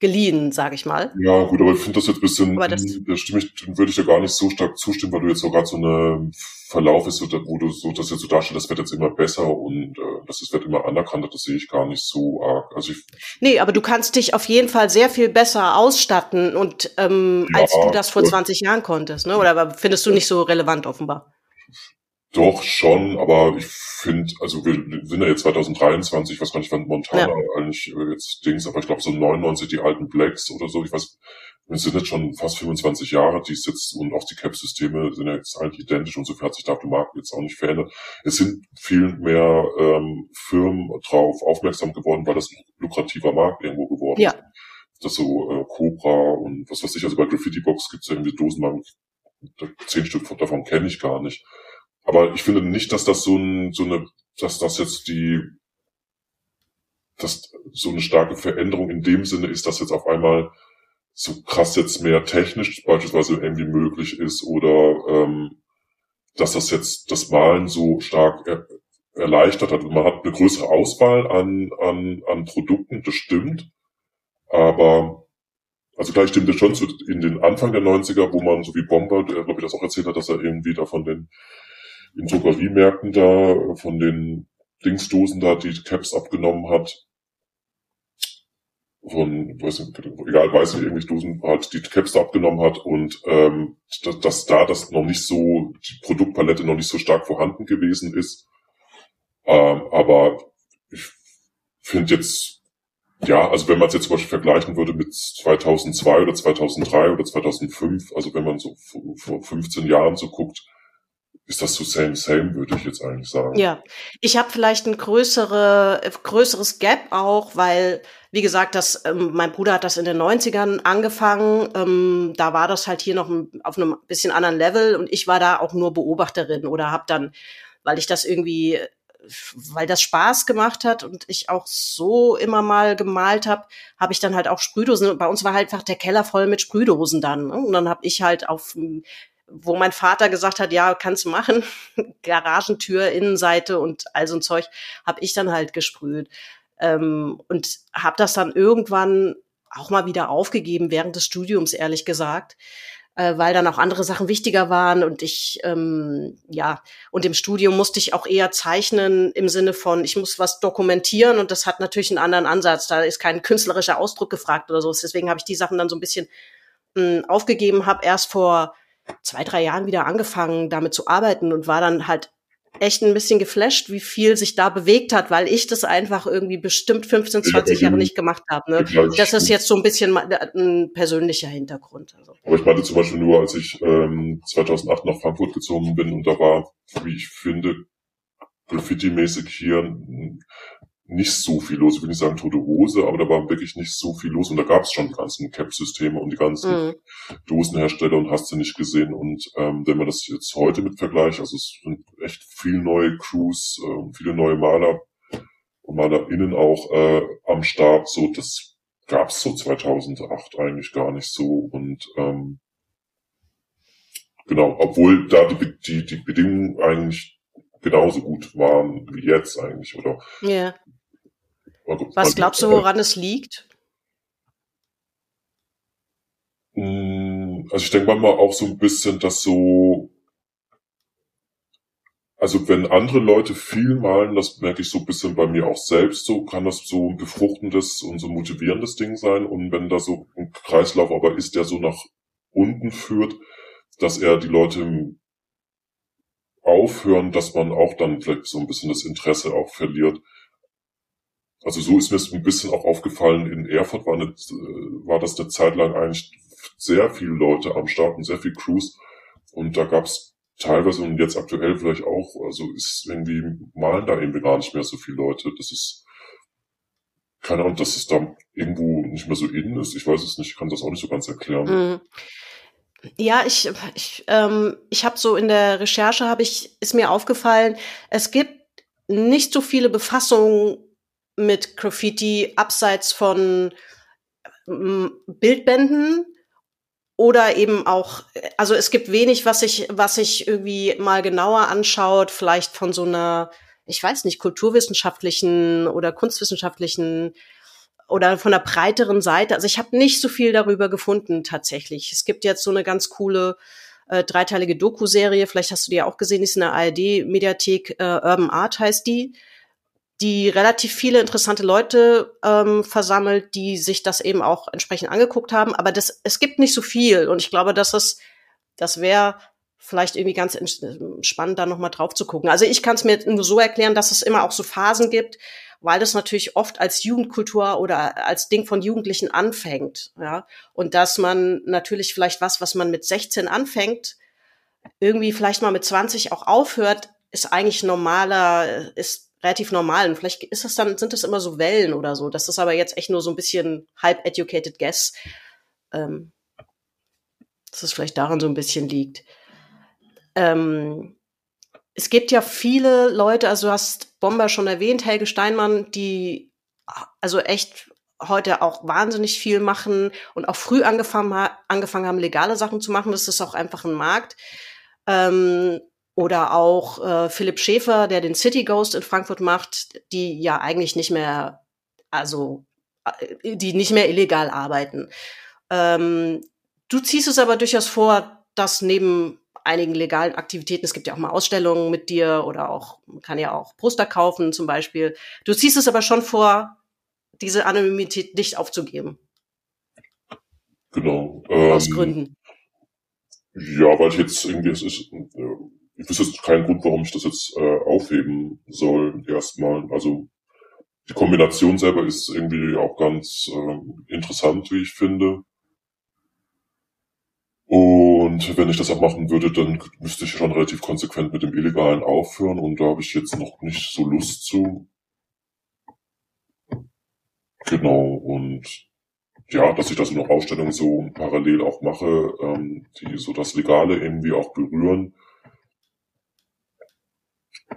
geliehen, sage ich mal. Ja, gut, aber ich finde das jetzt ein bisschen, aber das, da stimme ich, würde ich ja gar nicht so stark zustimmen, weil du jetzt so gerade so eine Verlauf ist, wo du so das jetzt so darstellst, das wird jetzt immer besser und äh, das wird immer anerkannt, das sehe ich gar nicht so arg. Also ich, nee, aber du kannst dich auf jeden Fall sehr viel besser ausstatten und ähm, ja, als du das vor 20 Jahren konntest, ne? Oder findest du nicht so relevant offenbar? Doch, schon, aber ich finde, also wir sind ja jetzt 2023, ich weiß gar nicht, wann Montana ja. eigentlich äh, jetzt Dings, aber ich glaube so 99 die alten Blacks oder so, ich weiß, es sind jetzt schon fast 25 Jahre, die es jetzt, und auch die Cap-Systeme sind ja jetzt eigentlich identisch und so viel hat sich da auf dem Markt jetzt auch nicht verändert. Es sind viel mehr ähm, Firmen drauf aufmerksam geworden, weil das ein lukrativer Markt irgendwo geworden ja. ist. Das so äh, Cobra und was weiß ich, also bei Graffiti Box gibt es ja irgendwie Dosenmarken, zehn Stück davon kenne ich gar nicht. Aber ich finde nicht, dass das so, ein, so eine, dass das jetzt die, dass so eine starke Veränderung in dem Sinne ist, dass jetzt auf einmal so krass jetzt mehr technisch beispielsweise irgendwie möglich ist oder ähm, dass das jetzt das Malen so stark er, erleichtert hat. Man hat eine größere Auswahl an, an, an Produkten, das stimmt. Aber also gleich stimmt es schon zu, in den Anfang der 90er, wo man so wie Bomber, der glaube ich das auch erzählt hat, dass er irgendwie da von den in Drogeriemärkten da, von den Dingsdosen da die Caps abgenommen hat. Von, weiß nicht, egal, weiß nicht, irgendwelche Dosen halt die Caps da abgenommen hat und ähm, dass, dass da das noch nicht so, die Produktpalette noch nicht so stark vorhanden gewesen ist. Ähm, aber ich finde jetzt ja, also wenn man es jetzt zum Beispiel vergleichen würde mit 2002 oder 2003 oder 2005, also wenn man so vor 15 Jahren so guckt, ist das so same same, würde ich jetzt eigentlich sagen. Ja, ich habe vielleicht ein größere, größeres Gap auch, weil, wie gesagt, das, ähm, mein Bruder hat das in den 90ern angefangen. Ähm, da war das halt hier noch auf einem bisschen anderen Level und ich war da auch nur Beobachterin oder habe dann, weil ich das irgendwie weil das Spaß gemacht hat und ich auch so immer mal gemalt habe, habe ich dann halt auch Sprühdosen. Bei uns war halt einfach der Keller voll mit Sprühdosen dann. Ne? Und dann habe ich halt auf, wo mein Vater gesagt hat, ja, kannst du machen, Garagentür, Innenseite und all so ein Zeug, habe ich dann halt gesprüht. Ähm, und habe das dann irgendwann auch mal wieder aufgegeben während des Studiums, ehrlich gesagt äh, weil dann auch andere Sachen wichtiger waren und ich, ähm, ja, und im Studium musste ich auch eher zeichnen im Sinne von, ich muss was dokumentieren und das hat natürlich einen anderen Ansatz. Da ist kein künstlerischer Ausdruck gefragt oder so. Deswegen habe ich die Sachen dann so ein bisschen mh, aufgegeben, habe erst vor zwei, drei Jahren wieder angefangen, damit zu arbeiten und war dann halt echt ein bisschen geflasht, wie viel sich da bewegt hat, weil ich das einfach irgendwie bestimmt 15, 20 Jahre nicht gemacht habe. Ne? Das ist jetzt so ein bisschen ein persönlicher Hintergrund. Also. Aber ich meinte zum Beispiel nur, als ich ähm, 2008 nach Frankfurt gezogen bin und da war, wie ich finde, Graffiti-mäßig hier nicht so viel los. Ich will nicht sagen tote Hose, aber da war wirklich nicht so viel los. Und da gab es schon die ganzen Cap-Systeme und die ganzen mhm. Dosenhersteller und hast du nicht gesehen. Und ähm, wenn man das jetzt heute mit vergleicht, also es sind echt viele neue Crews, äh, viele neue Maler und MalerInnen auch äh, am Start. So, das gab es so 2008 eigentlich gar nicht so. Und ähm, genau, obwohl da die, die, die Bedingungen eigentlich genauso gut waren wie jetzt eigentlich, oder? Ja. Was glaubst du, woran es liegt? Hm, also ich denke manchmal auch so ein bisschen, dass so, also wenn andere Leute viel malen, das merke ich so ein bisschen bei mir auch selbst, so kann das so ein befruchtendes und so motivierendes Ding sein. Und wenn da so ein Kreislauf aber ist, der so nach unten führt, dass er die Leute aufhören, dass man auch dann vielleicht so ein bisschen das Interesse auch verliert. Also so ist mir es ein bisschen auch aufgefallen, in Erfurt war, eine, war das eine Zeit lang eigentlich sehr viele Leute am Start und sehr viel Crews. Und da gab es teilweise und jetzt aktuell vielleicht auch, also ist irgendwie, malen da irgendwie gar nicht mehr so viele Leute. Das ist, keine Ahnung, dass es da irgendwo nicht mehr so innen ist. Ich weiß es nicht, ich kann das auch nicht so ganz erklären. Mhm. Ja, ich, ich, ähm, ich habe so in der Recherche habe ich ist mir aufgefallen, es gibt nicht so viele Befassungen mit Graffiti abseits von ähm, Bildbänden oder eben auch, also es gibt wenig, was sich, was sich irgendwie mal genauer anschaut, vielleicht von so einer, ich weiß nicht, kulturwissenschaftlichen oder kunstwissenschaftlichen oder von der breiteren Seite. Also ich habe nicht so viel darüber gefunden tatsächlich. Es gibt jetzt so eine ganz coole äh, dreiteilige Doku-Serie, vielleicht hast du die ja auch gesehen, die ist in der ARD-Mediathek, äh, Urban Art heißt die die relativ viele interessante Leute ähm, versammelt, die sich das eben auch entsprechend angeguckt haben. Aber das, es gibt nicht so viel. Und ich glaube, dass es, das wäre vielleicht irgendwie ganz spannend, da nochmal drauf zu gucken. Also ich kann es mir nur so erklären, dass es immer auch so Phasen gibt, weil das natürlich oft als Jugendkultur oder als Ding von Jugendlichen anfängt. Ja? Und dass man natürlich vielleicht was, was man mit 16 anfängt, irgendwie vielleicht mal mit 20 auch aufhört, ist eigentlich normaler, ist relativ normal. Und vielleicht ist das dann, sind das immer so Wellen oder so. Das ist aber jetzt echt nur so ein bisschen halb educated guess. Ähm, dass es vielleicht daran so ein bisschen liegt. Ähm, es gibt ja viele Leute, also du hast Bomber schon erwähnt, Helge Steinmann, die also echt heute auch wahnsinnig viel machen und auch früh angefangen, angefangen haben, legale Sachen zu machen. Das ist auch einfach ein Markt. Ähm, oder auch äh, Philipp Schäfer, der den City Ghost in Frankfurt macht, die ja eigentlich nicht mehr, also äh, die nicht mehr illegal arbeiten. Ähm, du ziehst es aber durchaus vor, dass neben einigen legalen Aktivitäten, es gibt ja auch mal Ausstellungen mit dir oder auch, man kann ja auch Poster kaufen zum Beispiel. Du ziehst es aber schon vor, diese Anonymität nicht aufzugeben. Genau. Ähm, Aus Gründen. Ja, weil ich jetzt irgendwie, es ist, äh, ich wüsste jetzt keinen Grund, warum ich das jetzt äh, aufheben soll, erstmal. Also die Kombination selber ist irgendwie auch ganz äh, interessant, wie ich finde. Und wenn ich das auch machen würde, dann müsste ich schon relativ konsequent mit dem Illegalen aufhören und da habe ich jetzt noch nicht so Lust zu. Genau, und ja, dass ich da so eine Ausstellung so parallel auch mache, ähm, die so das Legale irgendwie auch berühren.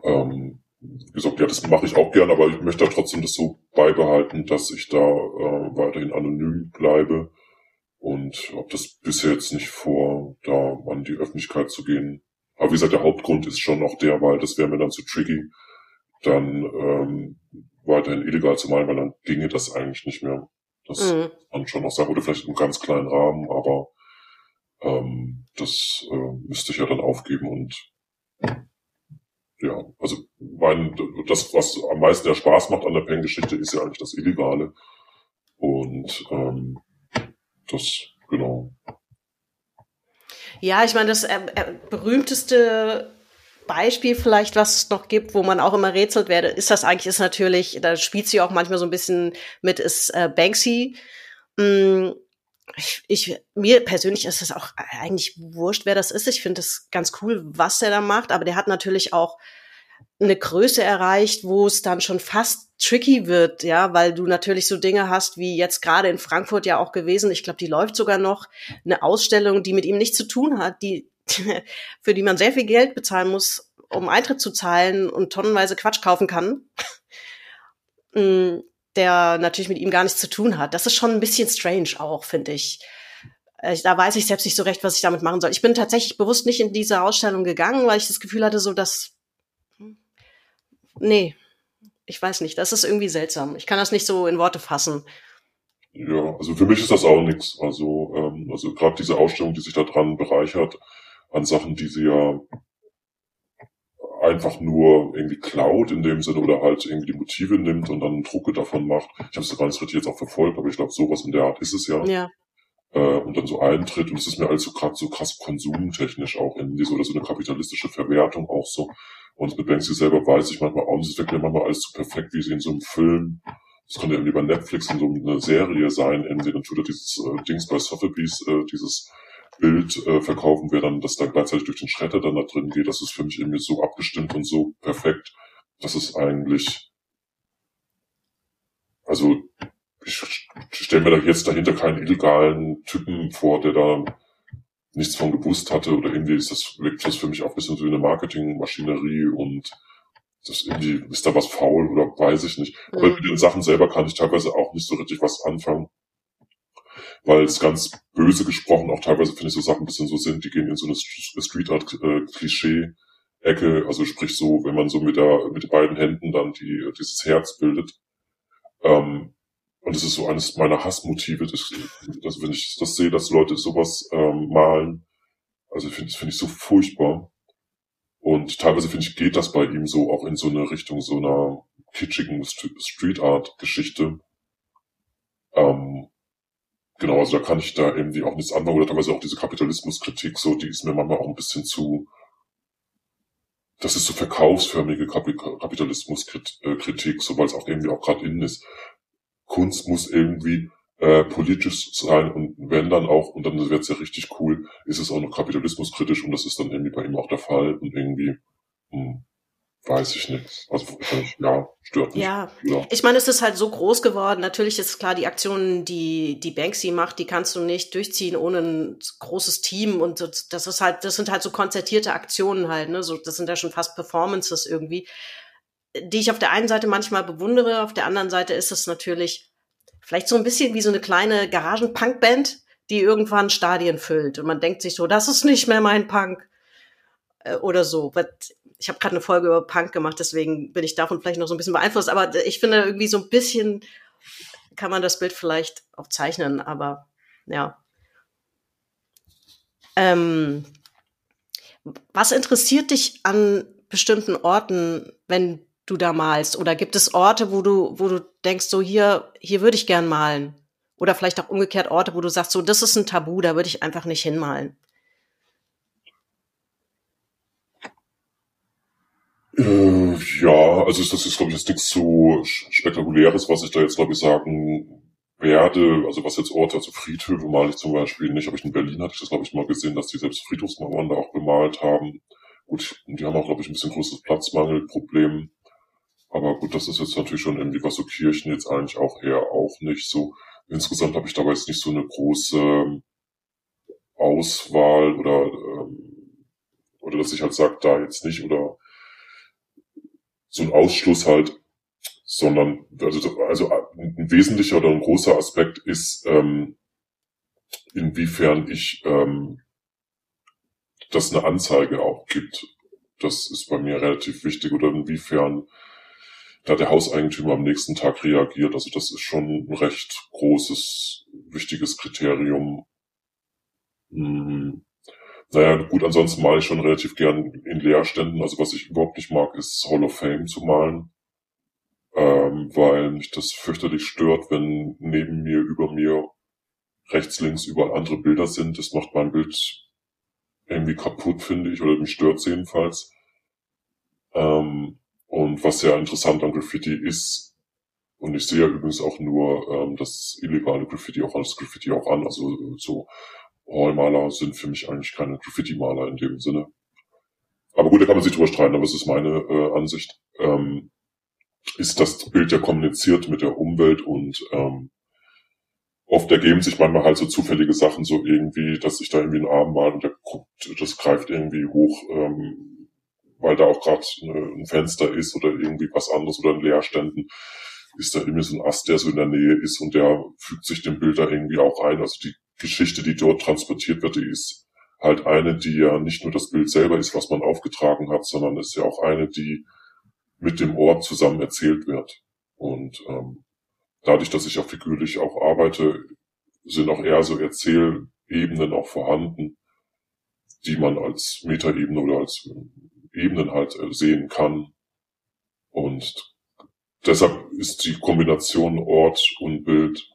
Ähm, wie gesagt, ja, das mache ich auch gern, aber ich möchte trotzdem das so beibehalten, dass ich da äh, weiterhin anonym bleibe und ob das bisher jetzt nicht vor, da an die Öffentlichkeit zu gehen. Aber wie gesagt, der Hauptgrund ist schon noch der, weil das wäre mir dann zu tricky, dann ähm, weiterhin illegal zu malen, weil dann ginge das eigentlich nicht mehr. Das mhm. man schon noch sagen, oder vielleicht im ganz kleinen Rahmen, aber ähm, das äh, müsste ich ja dann aufgeben und ja, also mein, das, was am meisten ja Spaß macht an der Pen-Geschichte, ist ja eigentlich das Illegale. Und ähm, das, genau. Ja, ich meine, das äh, äh, berühmteste Beispiel vielleicht, was es noch gibt, wo man auch immer rätselt werde, ist das eigentlich, ist natürlich, da spielt sie auch manchmal so ein bisschen mit, ist äh, Banksy. Mm, ich, ich, mir persönlich ist es auch eigentlich wurscht, wer das ist. Ich finde es ganz cool, was er da macht, aber der hat natürlich auch eine Größe erreicht, wo es dann schon fast tricky wird, ja, weil du natürlich so Dinge hast, wie jetzt gerade in Frankfurt ja auch gewesen. Ich glaube, die läuft sogar noch eine Ausstellung, die mit ihm nichts zu tun hat, die für die man sehr viel Geld bezahlen muss, um Eintritt zu zahlen und tonnenweise Quatsch kaufen kann, mm, der natürlich mit ihm gar nichts zu tun hat. Das ist schon ein bisschen strange auch, finde ich. Äh, da weiß ich selbst nicht so recht, was ich damit machen soll. Ich bin tatsächlich bewusst nicht in diese Ausstellung gegangen, weil ich das Gefühl hatte, so dass nee, ich weiß nicht, das ist irgendwie seltsam. Ich kann das nicht so in Worte fassen. Ja, also für mich ist das auch nichts. Also, ähm, also gerade diese Ausstellung, die sich da dran bereichert, an Sachen, die sie ja einfach nur irgendwie klaut in dem Sinne oder halt irgendwie die Motive nimmt und dann Drucke davon macht. Ich habe es gar nicht richtig jetzt auch verfolgt, aber ich glaube, sowas in der Art ist es ja. Ja. Äh, und dann so eintritt und es ist mir also gerade so krass konsumtechnisch auch irgendwie so oder so eine kapitalistische Verwertung auch so. Und mit Banksy selber weiß ich manchmal auch es wirkt mir manchmal alles zu perfekt, wie sie in so einem Film, das könnte irgendwie bei Netflix in so einer Serie sein, irgendwie, dann tut er dieses äh, Dings bei Sotheby's, äh, dieses Bild äh, verkaufen, wer dann das dann gleichzeitig durch den Schredder dann da drin geht, das ist für mich irgendwie so abgestimmt und so perfekt, dass es eigentlich, also ich stelle mir da jetzt dahinter keinen illegalen Typen vor, der da nichts von gewusst hatte oder irgendwie ist das, wirkt das für mich auch ein bisschen so wie eine Marketingmaschinerie und das irgendwie, ist da was faul oder weiß ich nicht. Aber mhm. mit den Sachen selber kann ich teilweise auch nicht so richtig was anfangen. Weil es ganz böse gesprochen auch teilweise finde ich so Sachen ein bisschen so sind, die gehen in so eine Street Art äh, Klischee Ecke, also sprich so, wenn man so mit der, mit den beiden Händen dann die, dieses Herz bildet. Ähm, und das ist so eines meiner Hassmotive, dass, dass wenn ich das sehe, dass Leute sowas ähm, malen, also finde das finde ich so furchtbar. Und teilweise finde ich, geht das bei ihm so auch in so eine Richtung so einer kitschigen Street Art Geschichte. Ähm, genau, also da kann ich da irgendwie auch nichts anfangen oder teilweise auch diese Kapitalismuskritik so, die ist mir manchmal auch ein bisschen zu, das ist so verkaufsförmige Kapitalismuskritik, so weil es auch irgendwie auch gerade innen ist. Kunst muss irgendwie äh, politisch sein und wenn dann auch, und dann wird's ja richtig cool, ist es auch noch kapitalismuskritisch und das ist dann irgendwie bei ihm auch der Fall und irgendwie, hm, weiß ich nicht. Also ja, stört mich. Ja. ja. ich meine, es ist halt so groß geworden. Natürlich ist klar, die Aktionen, die die Banksy macht, die kannst du nicht durchziehen ohne ein großes Team und das ist halt, das sind halt so konzertierte Aktionen halt, ne? So, das sind ja schon fast Performances irgendwie die ich auf der einen Seite manchmal bewundere, auf der anderen Seite ist es natürlich vielleicht so ein bisschen wie so eine kleine Garagen-Punk-Band, die irgendwann Stadien füllt. Und man denkt sich so, das ist nicht mehr mein Punk äh, oder so. Ich habe gerade eine Folge über Punk gemacht, deswegen bin ich davon vielleicht noch so ein bisschen beeinflusst. Aber ich finde irgendwie so ein bisschen kann man das Bild vielleicht auch zeichnen. Aber ja, Ähm, was interessiert dich an bestimmten Orten, wenn du da malst? Oder gibt es Orte, wo du, wo du denkst, so hier, hier würde ich gern malen? Oder vielleicht auch umgekehrt Orte, wo du sagst, so das ist ein Tabu, da würde ich einfach nicht hinmalen. Äh, ja, also das ist, glaube ich, jetzt nichts so Spektakuläres, was ich da jetzt, glaube ich, sagen werde. Also was jetzt Orte, also Friedhöfe male ich zum Beispiel nicht, aber ich in Berlin hatte ich das, glaube ich, mal gesehen, dass die selbst Friedhofsmauern da auch bemalt haben. Gut, die haben auch, glaube ich, ein bisschen größeres Platzmangelproblem. Aber gut, das ist jetzt natürlich schon irgendwie, was so Kirchen jetzt eigentlich auch her auch nicht so. Insgesamt habe ich dabei jetzt nicht so eine große Auswahl oder, ähm, oder dass ich halt sage, da jetzt nicht oder so ein Ausschluss halt, sondern also, also ein wesentlicher oder ein großer Aspekt ist, ähm, inwiefern ich ähm, dass eine Anzeige auch gibt. Das ist bei mir relativ wichtig oder inwiefern da der Hauseigentümer am nächsten Tag reagiert. Also das ist schon ein recht großes, wichtiges Kriterium. Hm. Naja, gut, ansonsten male ich schon relativ gern in Leerständen. Also was ich überhaupt nicht mag, ist Hall of Fame zu malen. Ähm, weil mich das fürchterlich stört, wenn neben mir, über mir, rechts, links überall andere Bilder sind. Das macht mein Bild irgendwie kaputt, finde ich, oder mich stört jedenfalls. Ähm, und was sehr interessant an Graffiti ist, und ich sehe ja übrigens auch nur ähm, das illegale Graffiti auch als Graffiti auch an, also so Hallmaler sind für mich eigentlich keine Graffiti-Maler in dem Sinne. Aber gut, da kann man sich drüber streiten, aber es ist meine äh, Ansicht. Ähm, ist das Bild ja kommuniziert mit der Umwelt und ähm, oft ergeben sich manchmal halt so zufällige Sachen, so irgendwie, dass sich da irgendwie ein Arm mal und der guckt, das greift irgendwie hoch, ähm, weil da auch gerade ein Fenster ist oder irgendwie was anderes oder ein Leerständen ist da irgendwie so ein Ast, der so in der Nähe ist und der fügt sich dem Bild da irgendwie auch ein. Also die Geschichte, die dort transportiert wird, die ist halt eine, die ja nicht nur das Bild selber ist, was man aufgetragen hat, sondern ist ja auch eine, die mit dem Ort zusammen erzählt wird. Und ähm, dadurch, dass ich auch figürlich auch arbeite, sind auch eher so Erzählebenen auch vorhanden, die man als Metaebene oder als Ebenen halt äh, sehen kann. Und deshalb ist die Kombination Ort und Bild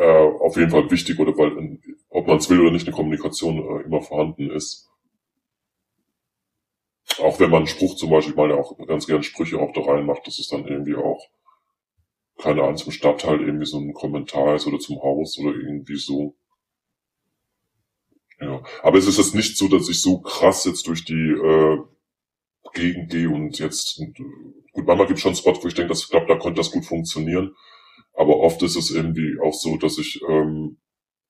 äh, auf jeden Fall wichtig oder weil, ob man es will oder nicht, eine Kommunikation äh, immer vorhanden ist. Auch wenn man einen Spruch zum Beispiel, ich meine auch ganz gern Sprüche auch da reinmacht, dass es dann irgendwie auch, keine Ahnung, zum Stadtteil irgendwie so ein Kommentar ist oder zum Haus oder irgendwie so. Ja, aber es ist jetzt nicht so, dass ich so krass jetzt durch die äh, Gegend gehe und jetzt, gut, manchmal gibt es schon Spots, wo ich denke, dass, ich glaube, da könnte das gut funktionieren. Aber oft ist es irgendwie auch so, dass ich, ähm,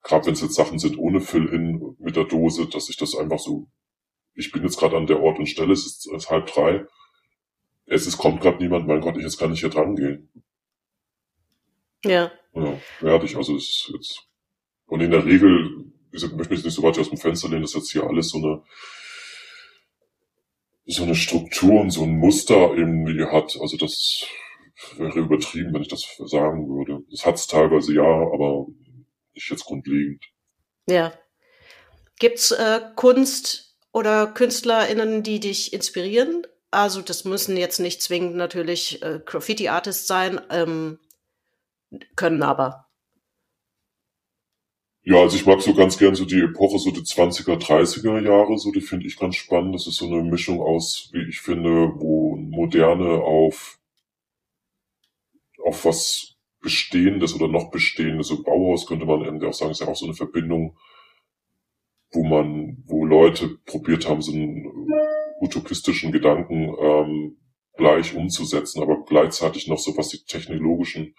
gerade wenn es jetzt Sachen sind ohne Fill-In mit der Dose, dass ich das einfach so, ich bin jetzt gerade an der Ort und Stelle, es ist, es ist halb drei, es ist, kommt gerade niemand, mein Gott, ich jetzt kann ich hier dran gehen. Ja. Ja, fertig, also es ist jetzt, und in der Regel, ich möchte mich nicht so weit aus dem Fenster lehnen, das ist jetzt hier alles so eine, so eine Struktur und so ein Muster irgendwie hat. Also das wäre übertrieben, wenn ich das sagen würde. Das hat es teilweise ja, aber nicht jetzt grundlegend. Ja. Gibt's äh, Kunst oder KünstlerInnen, die dich inspirieren? Also das müssen jetzt nicht zwingend natürlich äh, Graffiti-Artists sein, ähm, können aber. Ja, also ich mag so ganz gern so die Epoche, so die 20er, 30er Jahre, so die finde ich ganz spannend. Das ist so eine Mischung aus, wie ich finde, wo Moderne auf, auf was Bestehendes oder noch Bestehendes, so Bauhaus könnte man irgendwie auch sagen, ist ja auch so eine Verbindung, wo man, wo Leute probiert haben, so einen utopistischen Gedanken ähm, gleich umzusetzen, aber gleichzeitig noch so, was die technologischen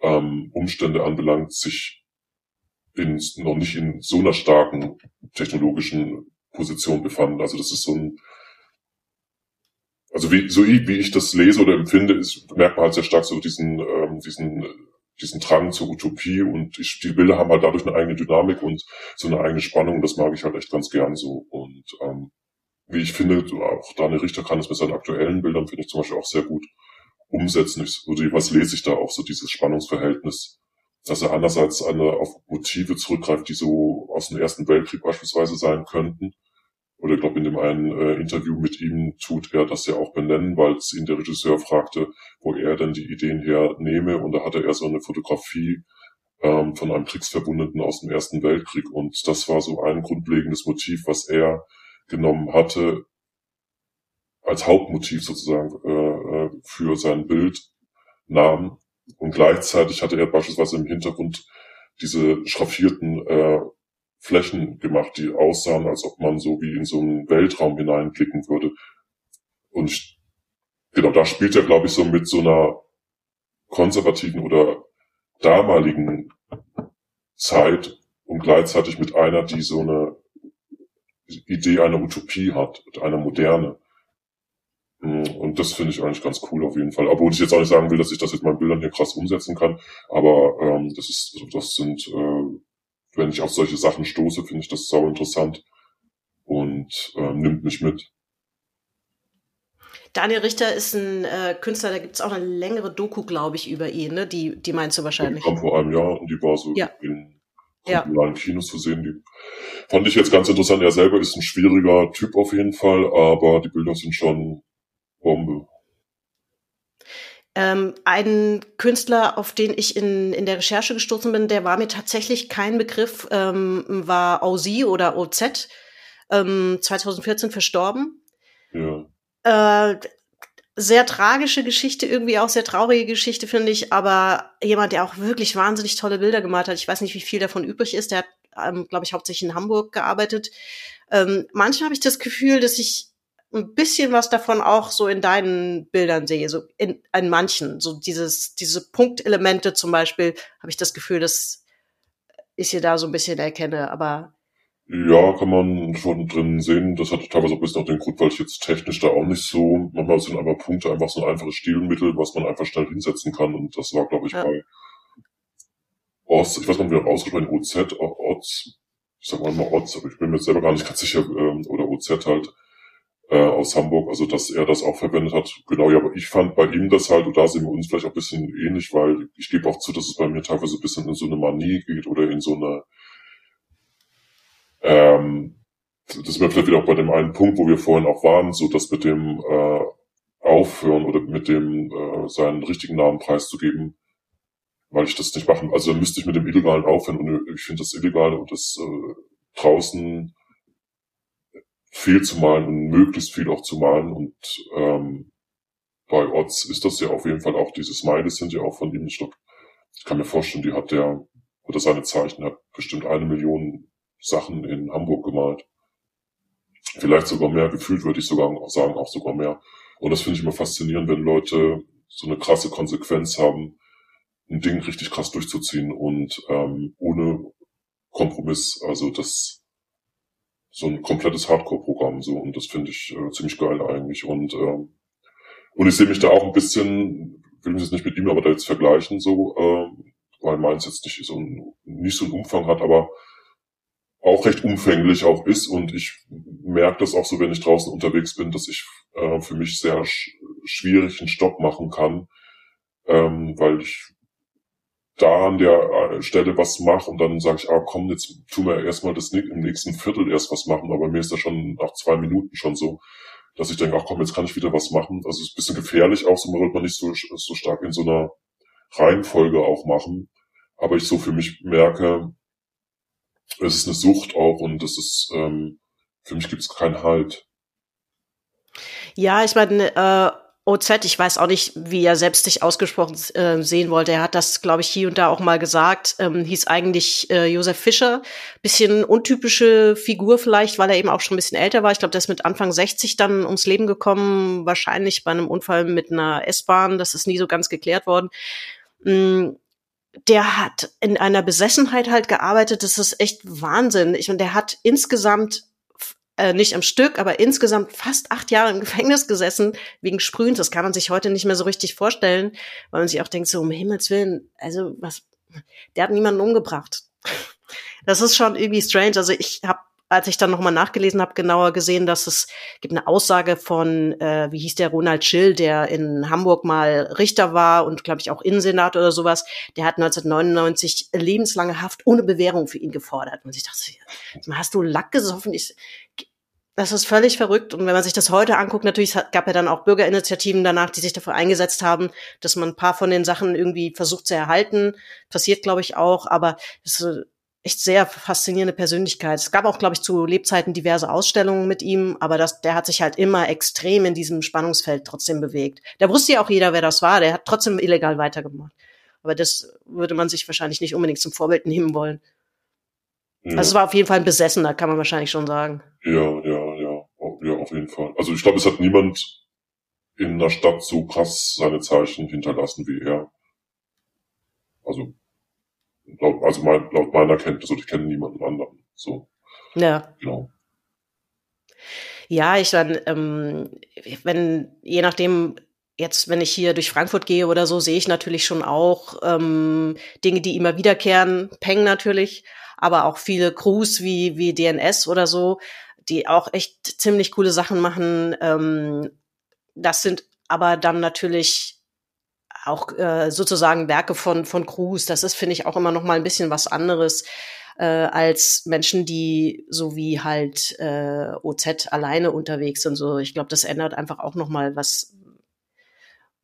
ähm, Umstände anbelangt, sich in, noch nicht in so einer starken technologischen Position befanden. Also das ist so ein, also wie, so wie ich das lese oder empfinde, ist, merkt man halt sehr stark so diesen, ähm, diesen, diesen Drang zur Utopie und ich, die Bilder haben halt dadurch eine eigene Dynamik und so eine eigene Spannung. Das mag ich halt echt ganz gern so. Und ähm, wie ich finde, auch Daniel Richter kann es mit seinen aktuellen Bildern, finde ich zum Beispiel auch sehr gut umsetzen. Ich, oder was lese ich da auch, so dieses Spannungsverhältnis dass er einerseits eine, auf Motive zurückgreift, die so aus dem Ersten Weltkrieg beispielsweise sein könnten. Oder ich glaube, in dem einen äh, Interview mit ihm tut er das ja auch benennen, weil es ihn der Regisseur fragte, wo er denn die Ideen hernehme. Und da hatte er so eine Fotografie ähm, von einem Kriegsverbundeten aus dem Ersten Weltkrieg. Und das war so ein grundlegendes Motiv, was er genommen hatte, als Hauptmotiv sozusagen äh, äh für sein Bild nahm. Und gleichzeitig hatte er beispielsweise im Hintergrund diese schraffierten äh, Flächen gemacht, die aussahen, als ob man so wie in so einen Weltraum hineinblicken würde. Und genau, da spielt er, glaube ich, so mit so einer konservativen oder damaligen Zeit und gleichzeitig mit einer, die so eine Idee einer Utopie hat, einer Moderne. Mm, und das finde ich eigentlich ganz cool auf jeden Fall. Obwohl ich jetzt auch nicht sagen will, dass ich das jetzt meinen Bildern hier krass umsetzen kann. Aber ähm, das ist, das sind, äh, wenn ich auf solche Sachen stoße, finde ich das sau interessant und ähm, nimmt mich mit. Daniel Richter ist ein äh, Künstler, da gibt es auch eine längere Doku, glaube ich, über ihn, ne? Die, die meinst du wahrscheinlich. Die kam vor einem Jahr und die war so ja. in kommunalen ja. Kinos zu sehen. Die fand ich jetzt ganz interessant. Er selber ist ein schwieriger Typ auf jeden Fall, aber die Bilder sind schon Bombe. Ähm, ein Künstler, auf den ich in, in der Recherche gestoßen bin, der war mir tatsächlich kein Begriff, ähm, war OZ oder OZ, ähm, 2014 verstorben. Ja. Äh, sehr tragische Geschichte, irgendwie auch sehr traurige Geschichte, finde ich, aber jemand, der auch wirklich wahnsinnig tolle Bilder gemalt hat. Ich weiß nicht, wie viel davon übrig ist. Der hat, ähm, glaube ich, hauptsächlich in Hamburg gearbeitet. Ähm, manchmal habe ich das Gefühl, dass ich ein bisschen was davon auch so in deinen Bildern sehe, so in, in manchen, so dieses, diese Punktelemente zum Beispiel, habe ich das Gefühl, dass ich hier da so ein bisschen erkenne, aber ja, kann man schon drin sehen. Das hat teilweise auch ein bisschen auch den Grund, weil ich jetzt technisch da auch nicht so, manchmal sind aber Punkte einfach so ein einfaches Stilmittel, was man einfach schnell hinsetzen kann. Und das war, glaube ich, ja. bei Oz, ich weiß nicht, wie man ausgesprochen OZ, Oz, ich sag mal immer Oz, aber ich bin mir selber gar nicht ganz sicher, ähm, oder OZ halt, äh, aus Hamburg, also dass er das auch verwendet hat. Genau, ja, aber ich fand bei ihm das halt, und da sind wir uns vielleicht auch ein bisschen ähnlich, weil ich gebe auch zu, dass es bei mir teilweise ein bisschen in so eine Manie geht oder in so eine, ähm, das wäre vielleicht wieder auch bei dem einen Punkt, wo wir vorhin auch waren, so dass mit dem äh, Aufhören oder mit dem äh, seinen richtigen Namen preiszugeben, weil ich das nicht machen. Also dann müsste ich mit dem Illegalen aufhören und ich finde das Illegale und das äh, draußen viel zu malen und möglichst viel auch zu malen. Und ähm, bei Oz ist das ja auf jeden Fall auch, diese Smileys sind ja auch von ihm. Ich glaube, ich kann mir vorstellen, die hat der, oder seine Zeichen hat bestimmt eine Million Sachen in Hamburg gemalt. Vielleicht sogar mehr, gefühlt würde ich sogar sagen, auch sogar mehr. Und das finde ich immer faszinierend, wenn Leute so eine krasse Konsequenz haben, ein Ding richtig krass durchzuziehen und ähm, ohne Kompromiss. Also das so ein komplettes Hardcore-Programm so. Und das finde ich äh, ziemlich geil eigentlich. Und äh, und ich sehe mich da auch ein bisschen, will mich jetzt nicht mit ihm aber da jetzt vergleichen so, äh, weil meins jetzt nicht so ein, nicht so einen Umfang hat, aber auch recht umfänglich auch ist. Und ich merke das auch so, wenn ich draußen unterwegs bin, dass ich äh, für mich sehr sch schwierig einen Stopp machen kann, ähm, weil ich da an der äh, Stelle was mache und dann sage ich, ah komm, jetzt tun wir erstmal das im nächsten Viertel erst was machen, aber mir ist das schon nach zwei Minuten schon so, dass ich denke, ach komm, jetzt kann ich wieder was machen. Also es ist ein bisschen gefährlich auch, so man sollte man nicht so, so stark in so einer Reihenfolge auch machen. Aber ich so für mich merke, es ist eine Sucht auch und es ist, ähm, für mich gibt es keinen Halt. Ja, ich meine, äh, OZ, ich weiß auch nicht, wie er selbst sich ausgesprochen äh, sehen wollte. Er hat das, glaube ich, hier und da auch mal gesagt. Ähm, hieß eigentlich äh, Josef Fischer. Bisschen untypische Figur vielleicht, weil er eben auch schon ein bisschen älter war. Ich glaube, der ist mit Anfang 60 dann ums Leben gekommen. Wahrscheinlich bei einem Unfall mit einer S-Bahn. Das ist nie so ganz geklärt worden. Mm, der hat in einer Besessenheit halt gearbeitet. Das ist echt Wahnsinn. Ich, und der hat insgesamt äh, nicht am Stück, aber insgesamt fast acht Jahre im Gefängnis gesessen wegen Sprühens. Das kann man sich heute nicht mehr so richtig vorstellen, weil man sich auch denkt, so um Himmels Willen, also was, der hat niemanden umgebracht. Das ist schon irgendwie strange. Also ich habe als ich dann nochmal nachgelesen habe, genauer gesehen, dass es gibt eine Aussage von, äh, wie hieß der, Ronald Schill, der in Hamburg mal Richter war und, glaube ich, auch Innensenat oder sowas. Der hat 1999 lebenslange Haft ohne Bewährung für ihn gefordert. Und ich dachte, hast du Lack gesoffen? Ich, das ist völlig verrückt. Und wenn man sich das heute anguckt, natürlich gab ja dann auch Bürgerinitiativen danach, die sich dafür eingesetzt haben, dass man ein paar von den Sachen irgendwie versucht zu erhalten. Passiert, glaube ich, auch. Aber es ist echt sehr faszinierende Persönlichkeit. Es gab auch, glaube ich, zu Lebzeiten diverse Ausstellungen mit ihm, aber das, der hat sich halt immer extrem in diesem Spannungsfeld trotzdem bewegt. Da wusste ja auch jeder, wer das war. Der hat trotzdem illegal weitergemacht. Aber das würde man sich wahrscheinlich nicht unbedingt zum Vorbild nehmen wollen. Ja. Also es war auf jeden Fall ein Besessener, kann man wahrscheinlich schon sagen. Ja, ja, ja, ja, auf jeden Fall. Also ich glaube, es hat niemand in der Stadt so krass seine Zeichen hinterlassen wie er. Also laut, also mein, laut meiner Kenntnis und ich kenne niemanden anderen. So. Ja. Genau. Ja, ich dann, ähm, wenn, je nachdem, jetzt, wenn ich hier durch Frankfurt gehe oder so, sehe ich natürlich schon auch ähm, Dinge, die immer wiederkehren. Peng natürlich, aber auch viele Crews wie, wie DNS oder so, die auch echt ziemlich coole Sachen machen. Ähm, das sind aber dann natürlich auch äh, sozusagen Werke von, von Crews. Das ist, finde ich, auch immer noch mal ein bisschen was anderes äh, als Menschen, die so wie halt äh, OZ alleine unterwegs sind. So, ich glaube, das ändert einfach auch noch mal was,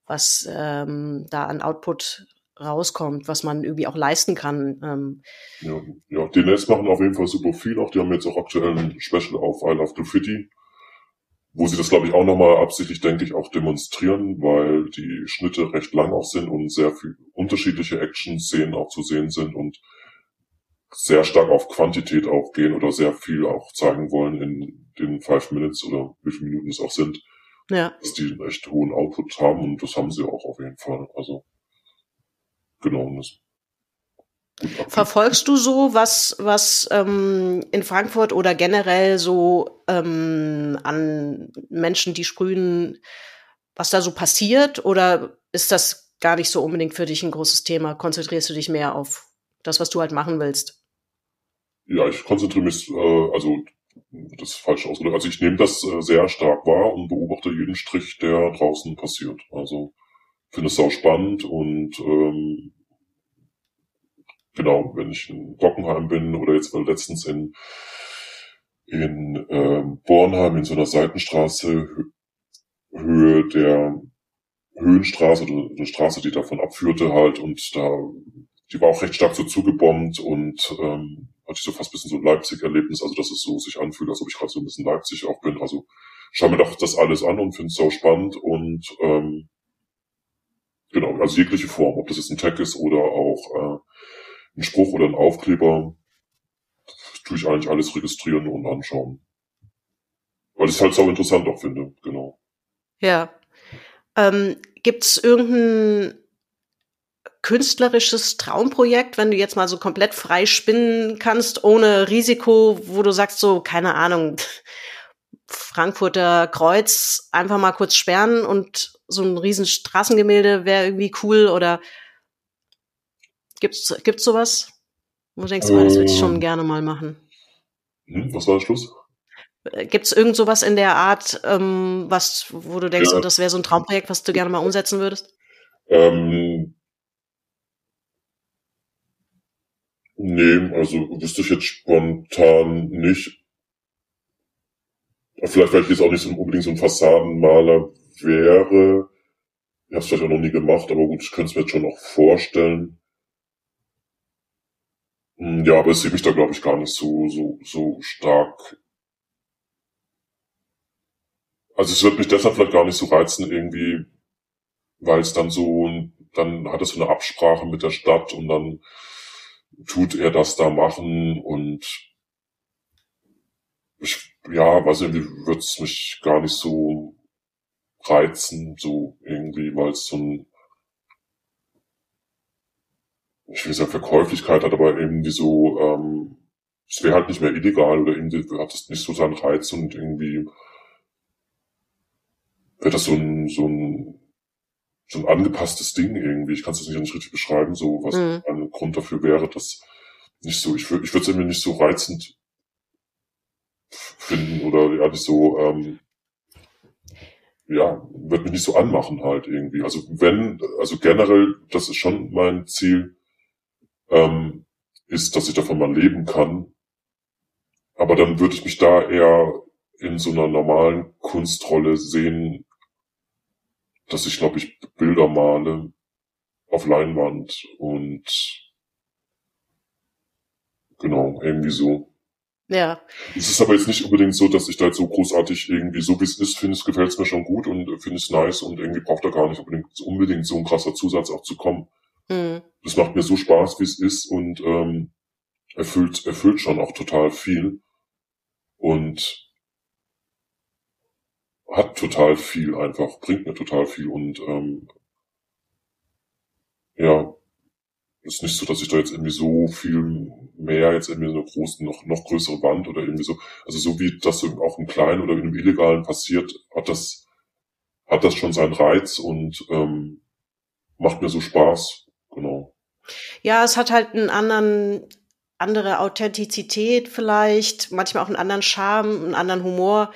was ähm, da an Output rauskommt, was man irgendwie auch leisten kann. Ähm. Ja, ja, DNS machen auf jeden Fall super viel. Auch die haben jetzt auch aktuell ein Special auf Isle of Graffiti, wo sie das, glaube ich, auch nochmal absichtlich, denke ich, auch demonstrieren, weil die Schnitte recht lang auch sind und sehr viel unterschiedliche Action-Szenen auch zu sehen sind und sehr stark auf Quantität auch gehen oder sehr viel auch zeigen wollen in den Five Minutes oder wie viele Minuten es auch sind. Ja. Dass die einen echt hohen Output haben und das haben sie auch auf jeden Fall. Also genommen ist. Verfolgst du so, was, was ähm, in Frankfurt oder generell so ähm, an Menschen, die sprühen, was da so passiert? Oder ist das gar nicht so unbedingt für dich ein großes Thema? Konzentrierst du dich mehr auf das, was du halt machen willst? Ja, ich konzentriere mich, äh, also das ist falsch ausgedrückt. Also ich nehme das äh, sehr stark wahr und beobachte jeden Strich, der draußen passiert. Also finde es auch spannend und ähm, genau, wenn ich in Bockenheim bin oder jetzt mal letztens in, in ähm, Bornheim in so einer Seitenstraße, Höhe der Höhenstraße, oder eine Straße, die davon abführte halt und da, die war auch recht stark so zugebombt und ähm, hatte ich so fast ein bisschen so ein Leipzig-Erlebnis, also dass es so sich anfühlt, als ob ich gerade so ein bisschen Leipzig auch bin. Also schau mir doch das alles an und finde es auch spannend und ähm, genau, also jegliche Form, ob das jetzt ein Tag ist oder auch äh, einen Spruch oder einen Aufkleber, tue ich eigentlich alles registrieren und anschauen. Weil ich es halt so interessant auch finde, genau. Ja. Ähm, Gibt es irgendein künstlerisches Traumprojekt, wenn du jetzt mal so komplett frei spinnen kannst, ohne Risiko, wo du sagst, so, keine Ahnung, Frankfurter Kreuz einfach mal kurz sperren und so ein riesen Straßengemälde wäre irgendwie cool oder Gibt's, gibt's sowas? Wo du denkst, oh, das würde ich schon ähm. gerne mal machen. Hm, was war der Schluss? Äh, gibt's irgend sowas in der Art, ähm, was, wo du denkst, ja. das wäre so ein Traumprojekt, was du gerne mal umsetzen würdest? Ähm, nee, also wüsste ich jetzt spontan nicht. Vielleicht, weil ich jetzt auch nicht so unbedingt so ein Fassadenmaler wäre. Ich habe es vielleicht auch noch nie gemacht, aber gut, ich könnte es mir jetzt schon auch vorstellen. Hm, ja, aber ich sehe mich da, glaube ich, gar nicht so, so, so stark. Also es wird mich deshalb vielleicht gar nicht so reizen, irgendwie, weil es dann so, dann hat es so eine Absprache mit der Stadt und dann tut er das da machen und ich, ja, weiß nicht, irgendwie wird es mich gar nicht so reizen, so irgendwie, weil es so ein ich will sagen, Verkäuflichkeit hat, aber irgendwie so, ähm, es wäre halt nicht mehr illegal oder irgendwie hat es nicht so seinen Reiz und irgendwie wäre das so ein, so ein, so ein angepasstes Ding irgendwie. Ich kann es nicht richtig beschreiben, so was mhm. ein Grund dafür wäre, dass nicht so, ich würde ich würde es irgendwie nicht so reizend finden oder ja, nicht so, ähm, ja, wird mich nicht so anmachen halt irgendwie. Also wenn, also generell, das ist schon mein Ziel, ähm, ist, dass ich davon mal leben kann. Aber dann würde ich mich da eher in so einer normalen Kunstrolle sehen, dass ich, glaube ich, Bilder male auf Leinwand und genau, irgendwie so. Ja. Es ist aber jetzt nicht unbedingt so, dass ich da jetzt so großartig irgendwie, so wie es ist, finde es gefällt es mir schon gut und finde es nice und irgendwie braucht da gar nicht unbedingt, unbedingt so ein krasser Zusatz auch zu kommen. Mhm. Das macht mir so Spaß, wie es ist und ähm, erfüllt, erfüllt schon auch total viel und hat total viel einfach, bringt mir total viel und ähm, ja, ist nicht so, dass ich da jetzt irgendwie so viel mehr jetzt irgendwie eine große, noch, noch größere Wand oder irgendwie so, also so wie das auch im Kleinen oder im Illegalen passiert, hat das, hat das schon seinen Reiz und ähm, macht mir so Spaß. Ja, es hat halt einen anderen, andere Authentizität vielleicht, manchmal auch einen anderen Charme, einen anderen Humor.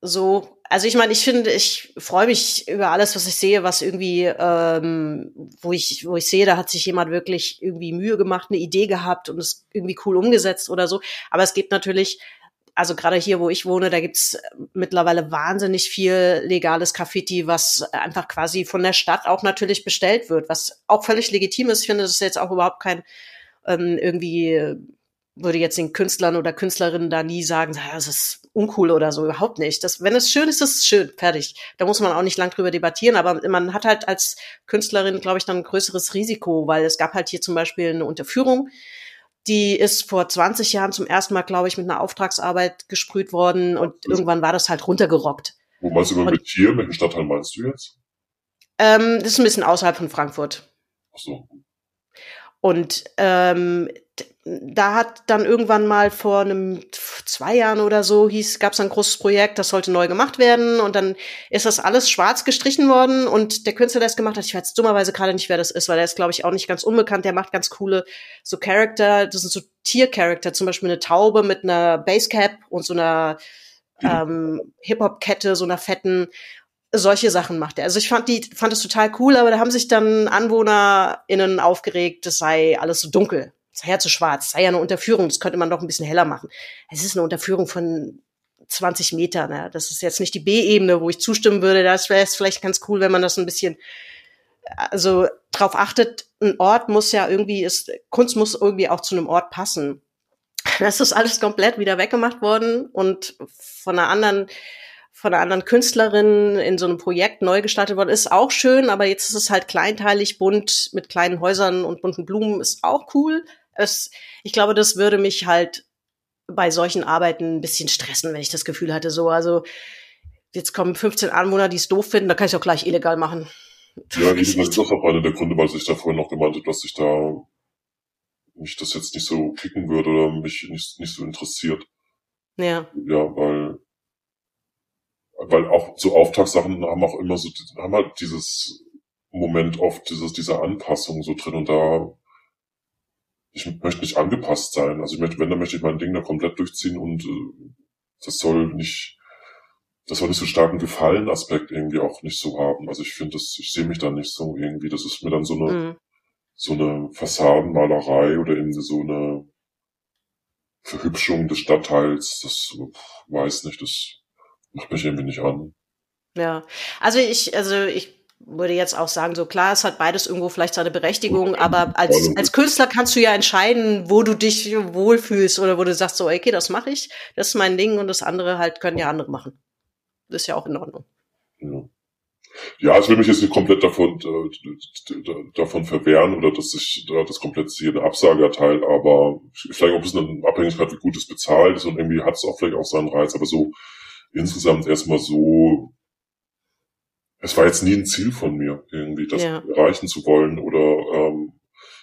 So, also ich meine, ich finde, ich freue mich über alles, was ich sehe, was irgendwie, ähm, wo ich, wo ich sehe, da hat sich jemand wirklich irgendwie Mühe gemacht, eine Idee gehabt und es irgendwie cool umgesetzt oder so. Aber es gibt natürlich, also gerade hier, wo ich wohne, da gibt's mittlerweile wahnsinnig viel legales Graffiti, was einfach quasi von der Stadt auch natürlich bestellt wird, was auch völlig legitim ist. Ich finde, das ist jetzt auch überhaupt kein ähm, irgendwie würde jetzt den Künstlern oder Künstlerinnen da nie sagen, das ist uncool oder so, überhaupt nicht. Das, wenn es schön ist, ist es schön, fertig. Da muss man auch nicht lang drüber debattieren, aber man hat halt als Künstlerin, glaube ich, dann ein größeres Risiko, weil es gab halt hier zum Beispiel eine Unterführung, die ist vor 20 Jahren zum ersten Mal, glaube ich, mit einer Auftragsarbeit gesprüht worden und ja, irgendwann war das halt runtergerockt. Wo meinst du mit hier? Welchen Stadtteil meinst du jetzt? Ähm, das ist ein bisschen außerhalb von Frankfurt. Ach so. Und ähm, da hat dann irgendwann mal vor einem zwei Jahren oder so hieß, gab es ein großes Projekt, das sollte neu gemacht werden und dann ist das alles schwarz gestrichen worden und der Künstler, der es gemacht hat, ich weiß dummerweise gerade nicht, wer das ist, weil der ist, glaube ich, auch nicht ganz unbekannt. Der macht ganz coole so Charakter, das sind so Tiercharakter, zum Beispiel eine Taube mit einer Basecap und so einer ähm, Hip-Hop-Kette, so einer fetten solche Sachen macht er. Also ich fand die, fand es total cool, aber da haben sich dann AnwohnerInnen aufgeregt, das sei alles so dunkel sei ja zu schwarz, sei ja eine Unterführung, das könnte man doch ein bisschen heller machen. Es ist eine Unterführung von 20 Metern. Ne? Das ist jetzt nicht die B-Ebene, wo ich zustimmen würde. Das wäre es vielleicht ganz cool, wenn man das ein bisschen also drauf achtet, ein Ort muss ja irgendwie, ist, Kunst muss irgendwie auch zu einem Ort passen. Das ist alles komplett wieder weggemacht worden und von einer anderen, von einer anderen Künstlerin in so einem Projekt neu gestaltet worden. Ist auch schön, aber jetzt ist es halt kleinteilig, bunt, mit kleinen Häusern und bunten Blumen, ist auch cool es, ich glaube, das würde mich halt bei solchen Arbeiten ein bisschen stressen, wenn ich das Gefühl hatte, so, also jetzt kommen 15 Anwohner, die es doof finden, da kann ich auch gleich illegal machen. Ja, eben, das ist auch einer der Gründe, weil ich da vorhin noch gemeint habe, dass ich da mich das jetzt nicht so kicken würde oder mich nicht, nicht so interessiert. Ja. Ja, weil, weil auch so Auftragssachen haben auch immer so, haben halt dieses Moment oft, dieses, diese Anpassung so drin und da ich möchte nicht angepasst sein. Also ich möchte, wenn, dann möchte ich mein Ding da komplett durchziehen und äh, das soll nicht, das soll nicht so starken Gefallen-Aspekt irgendwie auch nicht so haben. Also ich finde das, ich sehe mich da nicht so irgendwie. Das ist mir dann so eine, mhm. so eine Fassadenmalerei oder irgendwie so eine Verhübschung des Stadtteils. Das weiß nicht, das macht mich irgendwie nicht an. Ja, also ich, also ich würde jetzt auch sagen, so klar, es hat beides irgendwo vielleicht seine Berechtigung, aber als, als Künstler kannst du ja entscheiden, wo du dich wohlfühlst oder wo du sagst, so, okay, das mache ich, das ist mein Ding und das andere halt können ja andere machen. Das ist ja auch in Ordnung. Ja. Ja, ich will mich jetzt nicht komplett davon, äh, davon verwehren oder dass ich da das komplett hier eine Absage erteile, aber vielleicht auch ein bisschen in Abhängigkeit, wie gut es bezahlt ist und irgendwie hat es auch vielleicht auch seinen Reiz, aber so insgesamt erstmal so es war jetzt nie ein Ziel von mir, irgendwie das ja. erreichen zu wollen oder ähm,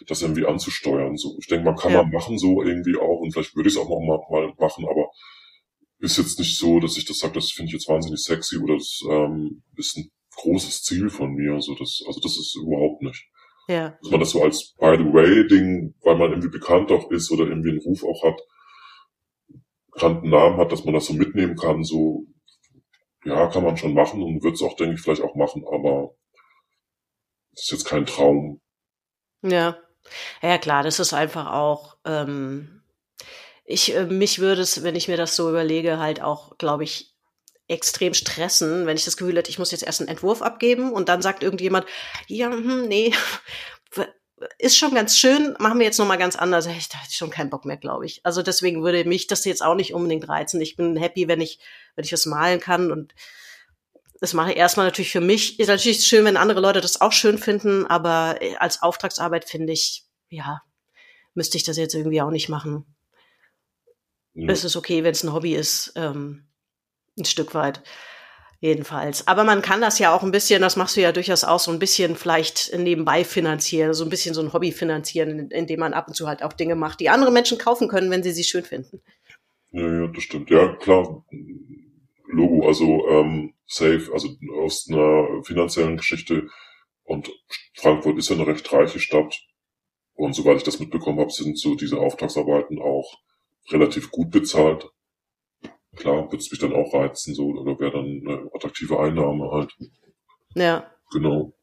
das irgendwie anzusteuern. So, ich denke, man kann ja. man machen so irgendwie auch und vielleicht würde ich es auch noch mal, mal machen, aber ist jetzt nicht so, dass ich das sage, das finde ich jetzt wahnsinnig sexy oder das ähm, ist ein großes Ziel von mir. So das, also das ist überhaupt nicht. Ja. Dass man das so als by the way Ding, weil man irgendwie bekannt auch ist oder irgendwie einen Ruf auch hat, bekannten Namen hat, dass man das so mitnehmen kann, so, ja, kann man schon machen und wird es auch, denke ich, vielleicht auch machen, aber das ist jetzt kein Traum. Ja. Ja, klar, das ist einfach auch, ähm, ich, äh, mich würde es, wenn ich mir das so überlege, halt auch, glaube ich, extrem stressen, wenn ich das Gefühl hätte, ich muss jetzt erst einen Entwurf abgeben und dann sagt irgendjemand, ja, hm, nee, ist schon ganz schön, machen wir jetzt noch mal ganz anders. Ich da hatte schon keinen Bock mehr, glaube ich. Also deswegen würde mich das jetzt auch nicht unbedingt reizen. Ich bin happy, wenn ich, wenn ich was malen kann und das mache ich erstmal natürlich für mich. Ist natürlich schön, wenn andere Leute das auch schön finden, aber äh, als Auftragsarbeit finde ich, ja, müsste ich das jetzt irgendwie auch nicht machen. Mhm. Es ist okay, wenn es ein Hobby ist, ähm, ein Stück weit. Jedenfalls. Aber man kann das ja auch ein bisschen, das machst du ja durchaus auch, so ein bisschen vielleicht nebenbei finanzieren, so ein bisschen so ein Hobby finanzieren, indem man ab und zu halt auch Dinge macht, die andere Menschen kaufen können, wenn sie sie schön finden. Ja, ja, das stimmt. Ja, klar. Logo, also ähm, safe, also aus einer finanziellen Geschichte. Und Frankfurt ist ja eine recht reiche Stadt. Und soweit ich das mitbekommen habe, sind so diese Auftragsarbeiten auch relativ gut bezahlt klar, würde es mich dann auch reizen, so, oder wäre dann eine attraktive Einnahme halt. Ja. Genau.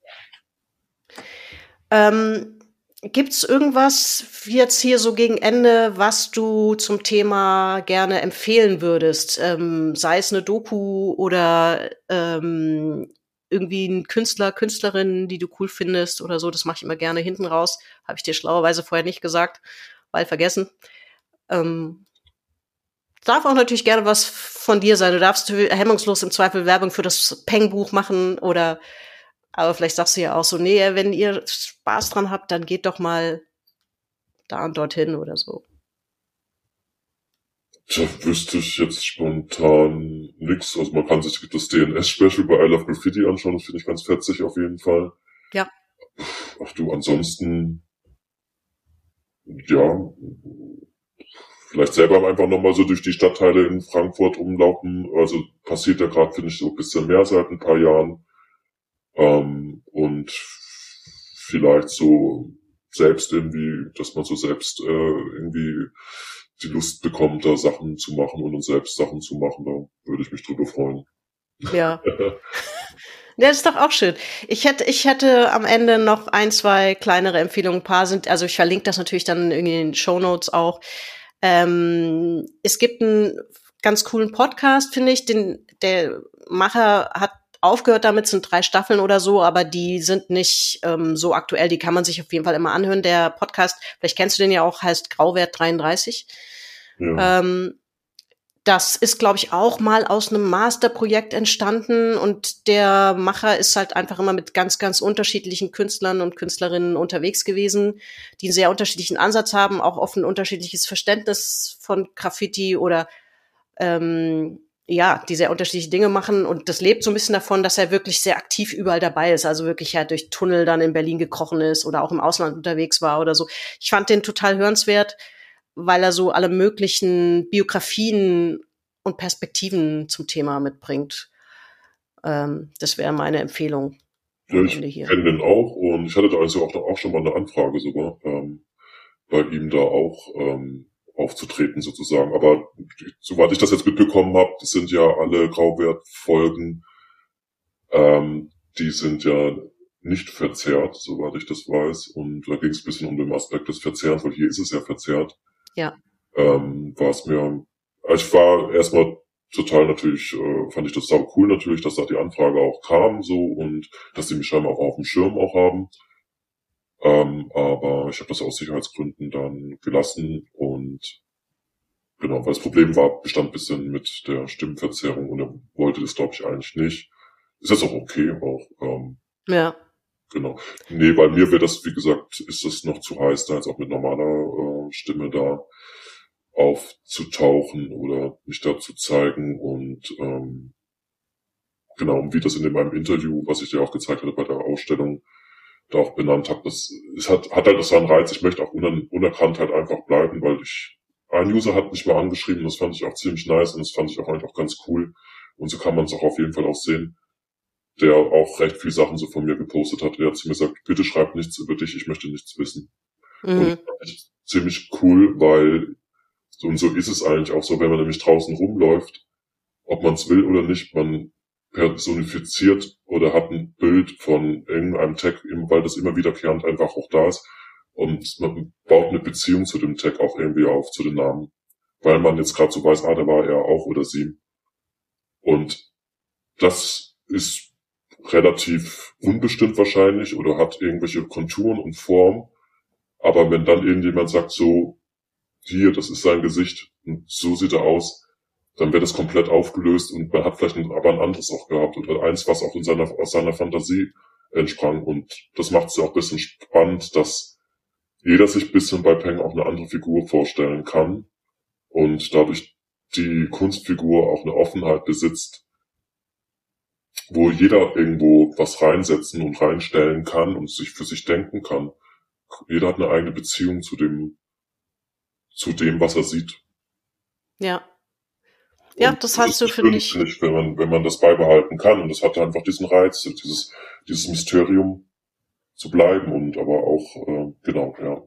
Ähm, Gibt es irgendwas jetzt hier so gegen Ende, was du zum Thema gerne empfehlen würdest? Ähm, sei es eine Doku oder ähm, irgendwie ein Künstler, Künstlerin, die du cool findest oder so. Das mache ich immer gerne hinten raus. Habe ich dir schlauerweise vorher nicht gesagt, weil vergessen. Ähm, darf auch natürlich gerne was von dir sein. Du darfst hemmungslos im Zweifel Werbung für das Peng-Buch machen oder aber vielleicht sagst du ja auch so, nee, wenn ihr Spaß dran habt, dann geht doch mal da und dorthin oder so. Da wüsste ich jetzt spontan nix. Also man kann sich das DNS-Special bei I Love Graffiti anschauen, das finde ich ganz fetzig auf jeden Fall. Ja. Ach du, ansonsten, ja, vielleicht selber einfach nochmal so durch die Stadtteile in Frankfurt umlaufen. Also passiert ja gerade, finde ich, so ein bisschen mehr seit ein paar Jahren. Ähm, und vielleicht so selbst irgendwie, dass man so selbst äh, irgendwie die Lust bekommt, da Sachen zu machen und uns selbst Sachen zu machen, da würde ich mich drüber freuen. Ja. Ja, das ist doch auch schön. Ich hätte, ich hätte am Ende noch ein, zwei kleinere Empfehlungen. Ein paar sind, also ich verlinke das natürlich dann irgendwie in den Show Notes auch. Ähm, es gibt einen ganz coolen Podcast, finde ich. Den, der Macher hat aufgehört damit, sind drei Staffeln oder so, aber die sind nicht ähm, so aktuell. Die kann man sich auf jeden Fall immer anhören. Der Podcast, vielleicht kennst du den ja auch, heißt Grauwert 33. Ja. Ähm, das ist, glaube ich, auch mal aus einem Masterprojekt entstanden und der Macher ist halt einfach immer mit ganz, ganz unterschiedlichen Künstlern und Künstlerinnen unterwegs gewesen, die einen sehr unterschiedlichen Ansatz haben, auch oft ein unterschiedliches Verständnis von Graffiti oder ähm, ja, die sehr unterschiedliche Dinge machen. Und das lebt so ein bisschen davon, dass er wirklich sehr aktiv überall dabei ist, also wirklich ja durch Tunnel dann in Berlin gekrochen ist oder auch im Ausland unterwegs war oder so. Ich fand den total hörenswert weil er so alle möglichen Biografien und Perspektiven zum Thema mitbringt. Ähm, das wäre meine Empfehlung. Ja, ich kenne den auch und ich hatte da also auch, auch schon mal eine Anfrage sogar, ähm, bei ihm da auch ähm, aufzutreten sozusagen. Aber soweit ich das jetzt mitbekommen habe, das sind ja alle Grauwertfolgen, ähm, die sind ja nicht verzerrt, soweit ich das weiß. Und da ging es ein bisschen um den Aspekt des Verzehrens, weil hier ist es ja verzerrt. Ja. Ähm, war es mir, also ich war erstmal total natürlich, äh, fand ich das sau cool natürlich, dass da die Anfrage auch kam so und dass die mich scheinbar auch auf dem Schirm auch haben. Ähm, aber ich habe das aus Sicherheitsgründen dann gelassen und genau, weil das Problem war, bestand ein bisschen mit der Stimmverzerrung und er wollte das, glaube ich, eigentlich nicht. Ist das auch okay, auch. Ähm, ja. Genau. Nee, bei mir wäre das, wie gesagt, ist das noch zu heiß, da jetzt auch mit normaler äh, Stimme da aufzutauchen oder mich da zu zeigen und ähm, genau, wie das in meinem Interview, was ich dir auch gezeigt hatte bei der Ausstellung, da auch benannt habe, das es hat, hat halt so einen Reiz, ich möchte auch uner, unerkannt halt einfach bleiben, weil ich, ein User hat mich mal angeschrieben, das fand ich auch ziemlich nice und das fand ich auch eigentlich auch ganz cool und so kann man es auch auf jeden Fall auch sehen der auch recht viel Sachen so von mir gepostet hat. Der hat zu mir gesagt, bitte schreib nichts über dich, ich möchte nichts wissen. Mhm. Und ich ziemlich cool, weil So, und so ist es eigentlich auch so, wenn man nämlich draußen rumläuft, ob man es will oder nicht, man personifiziert oder hat ein Bild von irgendeinem Tag, weil das immer wiederkehrend einfach auch da ist. Und man baut eine Beziehung zu dem Tag auch irgendwie auf, zu den Namen. Weil man jetzt gerade so weiß, ah, da war er auch oder sie. Und das ist relativ unbestimmt wahrscheinlich oder hat irgendwelche Konturen und Formen. Aber wenn dann irgendjemand sagt so, hier, das ist sein Gesicht und so sieht er aus, dann wird das komplett aufgelöst und man hat vielleicht aber ein anderes auch gehabt oder eins, was auch in seiner, aus seiner Fantasie entsprang. Und das macht es ja auch ein bisschen spannend, dass jeder sich ein bisschen bei Peng auch eine andere Figur vorstellen kann und dadurch die Kunstfigur auch eine Offenheit besitzt, wo jeder irgendwo was reinsetzen und reinstellen kann und sich für sich denken kann. Jeder hat eine eigene Beziehung zu dem, zu dem, was er sieht. Ja. Ja, das, das hast du, finde ich. Wenn man, wenn man das beibehalten kann. Und das hat einfach diesen Reiz, dieses, dieses Mysterium zu bleiben und aber auch, äh, genau, ja.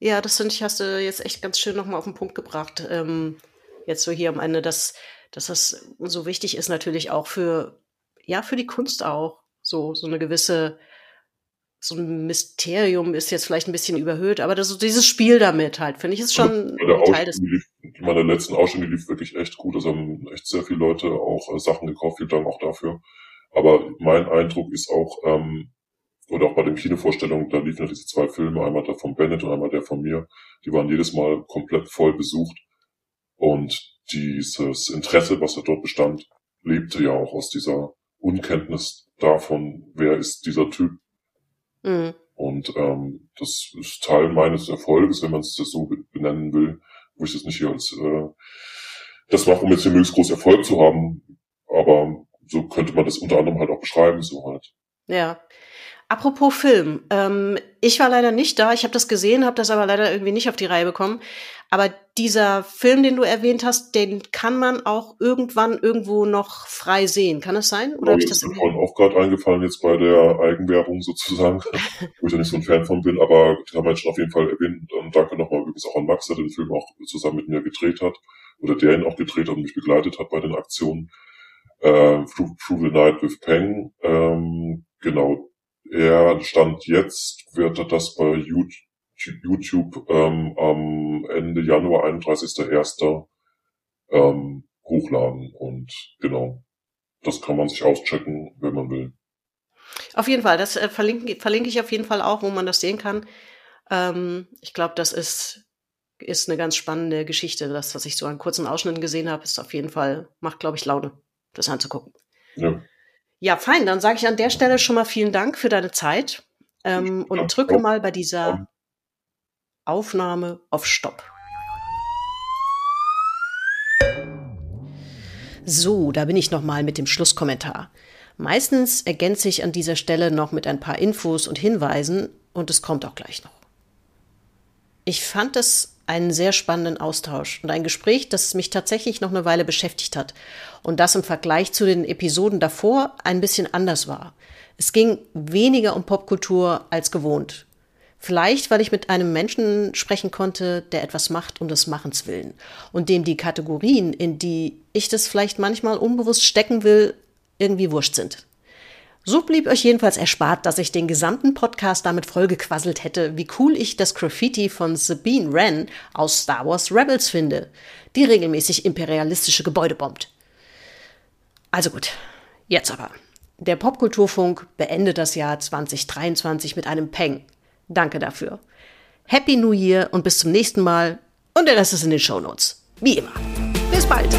Ja, das finde ich, hast du jetzt echt ganz schön nochmal auf den Punkt gebracht. Ähm, jetzt so hier am Ende, dass, dass das so wichtig ist natürlich auch für, ja, für die Kunst auch. So, so eine gewisse, so ein Mysterium ist jetzt vielleicht ein bisschen überhöht, aber das, dieses Spiel damit halt, finde ich, ist schon ein Teil des. Lief, meine letzten Ausstellung, lief wirklich echt gut. Also haben echt sehr viele Leute auch äh, Sachen gekauft, vielen Dank auch dafür. Aber mein Eindruck ist auch, ähm, oder auch bei den Kinovorstellungen, da liefen ja diese zwei Filme, einmal der von Bennett und einmal der von mir, die waren jedes Mal komplett voll besucht. Und dieses Interesse, was da dort bestand, lebte ja auch aus dieser Unkenntnis davon, wer ist dieser Typ. Mhm. Und ähm, das ist Teil meines Erfolges, wenn man es das so benennen will, wo ich das nicht hier als äh, das mache, um jetzt hier möglichst groß Erfolg zu haben. Aber so könnte man das unter anderem halt auch beschreiben, so halt. Ja. Apropos Film, ähm, ich war leider nicht da. Ich habe das gesehen, habe das aber leider irgendwie nicht auf die Reihe bekommen. Aber dieser Film, den du erwähnt hast, den kann man auch irgendwann irgendwo noch frei sehen. Kann das sein? Oder ja, habe ich das ist mir auch gerade eingefallen jetzt bei der Eigenwerbung sozusagen, wo ich ja nicht so ein Fan von bin, aber die haben wir schon auf jeden Fall erwähnt. Und danke nochmal übrigens auch an Max, der den Film auch zusammen mit mir gedreht hat oder der ihn auch gedreht hat und mich begleitet hat bei den Aktionen. Äh, Through, Through the Night with Peng. Ähm, genau, er stand jetzt, wird das bei YouTube ähm, am Ende Januar, 31.01. Ähm, hochladen. Und genau, das kann man sich auschecken, wenn man will. Auf jeden Fall, das äh, verlinke, verlinke ich auf jeden Fall auch, wo man das sehen kann. Ähm, ich glaube, das ist, ist eine ganz spannende Geschichte. Das, was ich so an kurzen Ausschnitten gesehen habe, ist auf jeden Fall, macht, glaube ich, Laune, das anzugucken. Ja. Ja, fein. Dann sage ich an der Stelle schon mal vielen Dank für deine Zeit ähm, und drücke mal bei dieser Aufnahme auf Stopp. So, da bin ich noch mal mit dem Schlusskommentar. Meistens ergänze ich an dieser Stelle noch mit ein paar Infos und Hinweisen und es kommt auch gleich noch. Ich fand es einen sehr spannenden Austausch und ein Gespräch, das mich tatsächlich noch eine Weile beschäftigt hat und das im Vergleich zu den Episoden davor ein bisschen anders war. Es ging weniger um Popkultur als gewohnt. Vielleicht, weil ich mit einem Menschen sprechen konnte, der etwas macht um des Machens willen und dem die Kategorien, in die ich das vielleicht manchmal unbewusst stecken will, irgendwie wurscht sind. So blieb euch jedenfalls erspart, dass ich den gesamten Podcast damit vollgequasselt hätte, wie cool ich das Graffiti von Sabine Wren aus Star Wars Rebels finde, die regelmäßig imperialistische Gebäude bombt. Also gut, jetzt aber. Der Popkulturfunk beendet das Jahr 2023 mit einem Peng. Danke dafür. Happy New Year und bis zum nächsten Mal. Und der Rest ist in den Shownotes. Wie immer. Bis bald.